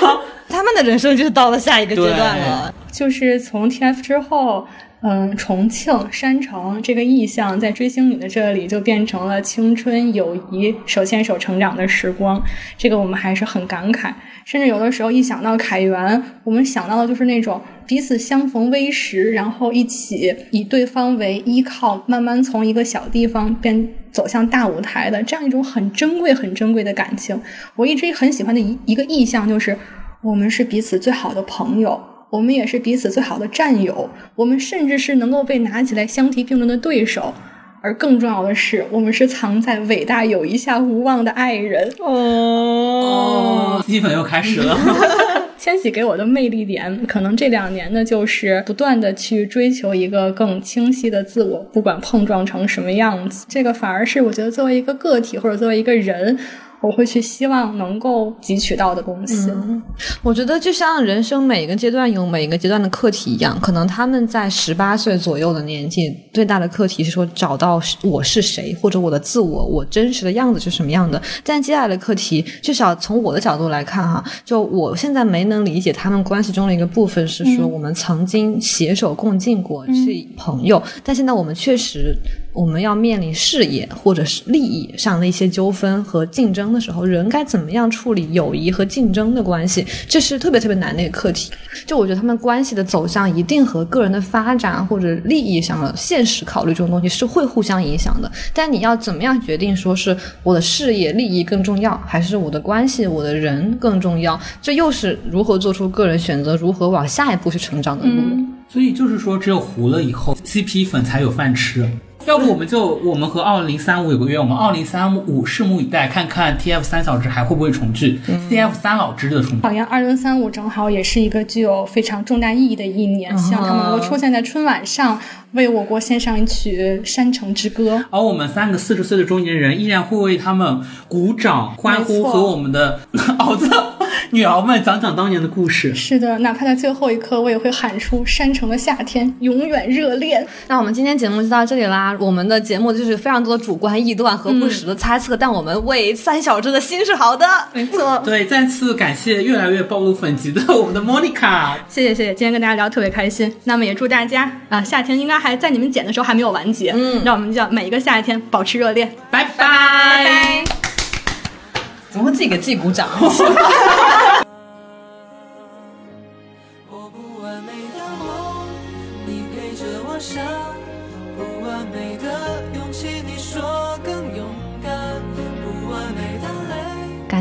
他们的人生就是到了下一个阶段了，就是从 TF 之后。嗯，重庆山城这个意象在追星女的这里就变成了青春友谊手牵手成长的时光，这个我们还是很感慨。甚至有的时候一想到凯源，我们想到的就是那种彼此相逢微时，然后一起以对方为依靠，慢慢从一个小地方变走向大舞台的这样一种很珍贵、很珍贵的感情。我一直很喜欢的一一个意象就是，我们是彼此最好的朋友。我们也是彼此最好的战友，我们甚至是能够被拿起来相提并论的对手，而更重要的是，我们是藏在伟大友谊下无望的爱人。哦，基本又开始了。千玺给我的魅力点，可能这两年呢，就是不断的去追求一个更清晰的自我，不管碰撞成什么样子，这个反而是我觉得作为一个个体或者作为一个人。我会去希望能够汲取到的东西。我觉得就像人生每一个阶段有每一个阶段的课题一样，可能他们在十八岁左右的年纪，最大的课题是说找到我是谁，或者我的自我，我真实的样子是什么样的。但接下来的课题，至少从我的角度来看，哈，就我现在没能理解他们关系中的一个部分是说，我们曾经携手共进过，是朋友，但现在我们确实。我们要面临事业或者是利益上的一些纠纷和竞争的时候，人该怎么样处理友谊和竞争的关系？这是特别特别难的一个课题。就我觉得他们关系的走向一定和个人的发展或者利益上的现实考虑这种东西是会互相影响的。但你要怎么样决定说是我的事业利益更重要，还是我的关系我的人更重要？这又是如何做出个人选择，如何往下一步去成长的路？所以就是说，只有糊了以后，CP 粉才有饭吃。要不我们就我们和二零三五有个约，我们二零三五拭目以待，看看 TF 三小只还会不会重聚，CF 三老只的重聚。好像二零三五正好也是一个具有非常重大意义的一年，希望他们能够出现在春晚上，为我国献上一曲《山城之歌》。而我们三个四十岁的中年人依然会为他们鼓掌欢呼，和我们的袄子。女儿们讲讲当年的故事。是的，哪怕在最后一刻，我也会喊出《山城的夏天》，永远热恋。那我们今天节目就到这里啦。我们的节目就是非常多的主观臆断和不实的猜测，但我们为三小只的心是好的。没错。对，再次感谢越来越暴露粉籍的我们的 Monica。谢谢谢谢，今天跟大家聊特别开心。那么也祝大家啊，夏天应该还在你们剪的时候还没有完结。嗯，让我们叫每一个夏天保持热恋。拜拜。怎么会自己给自己鼓掌？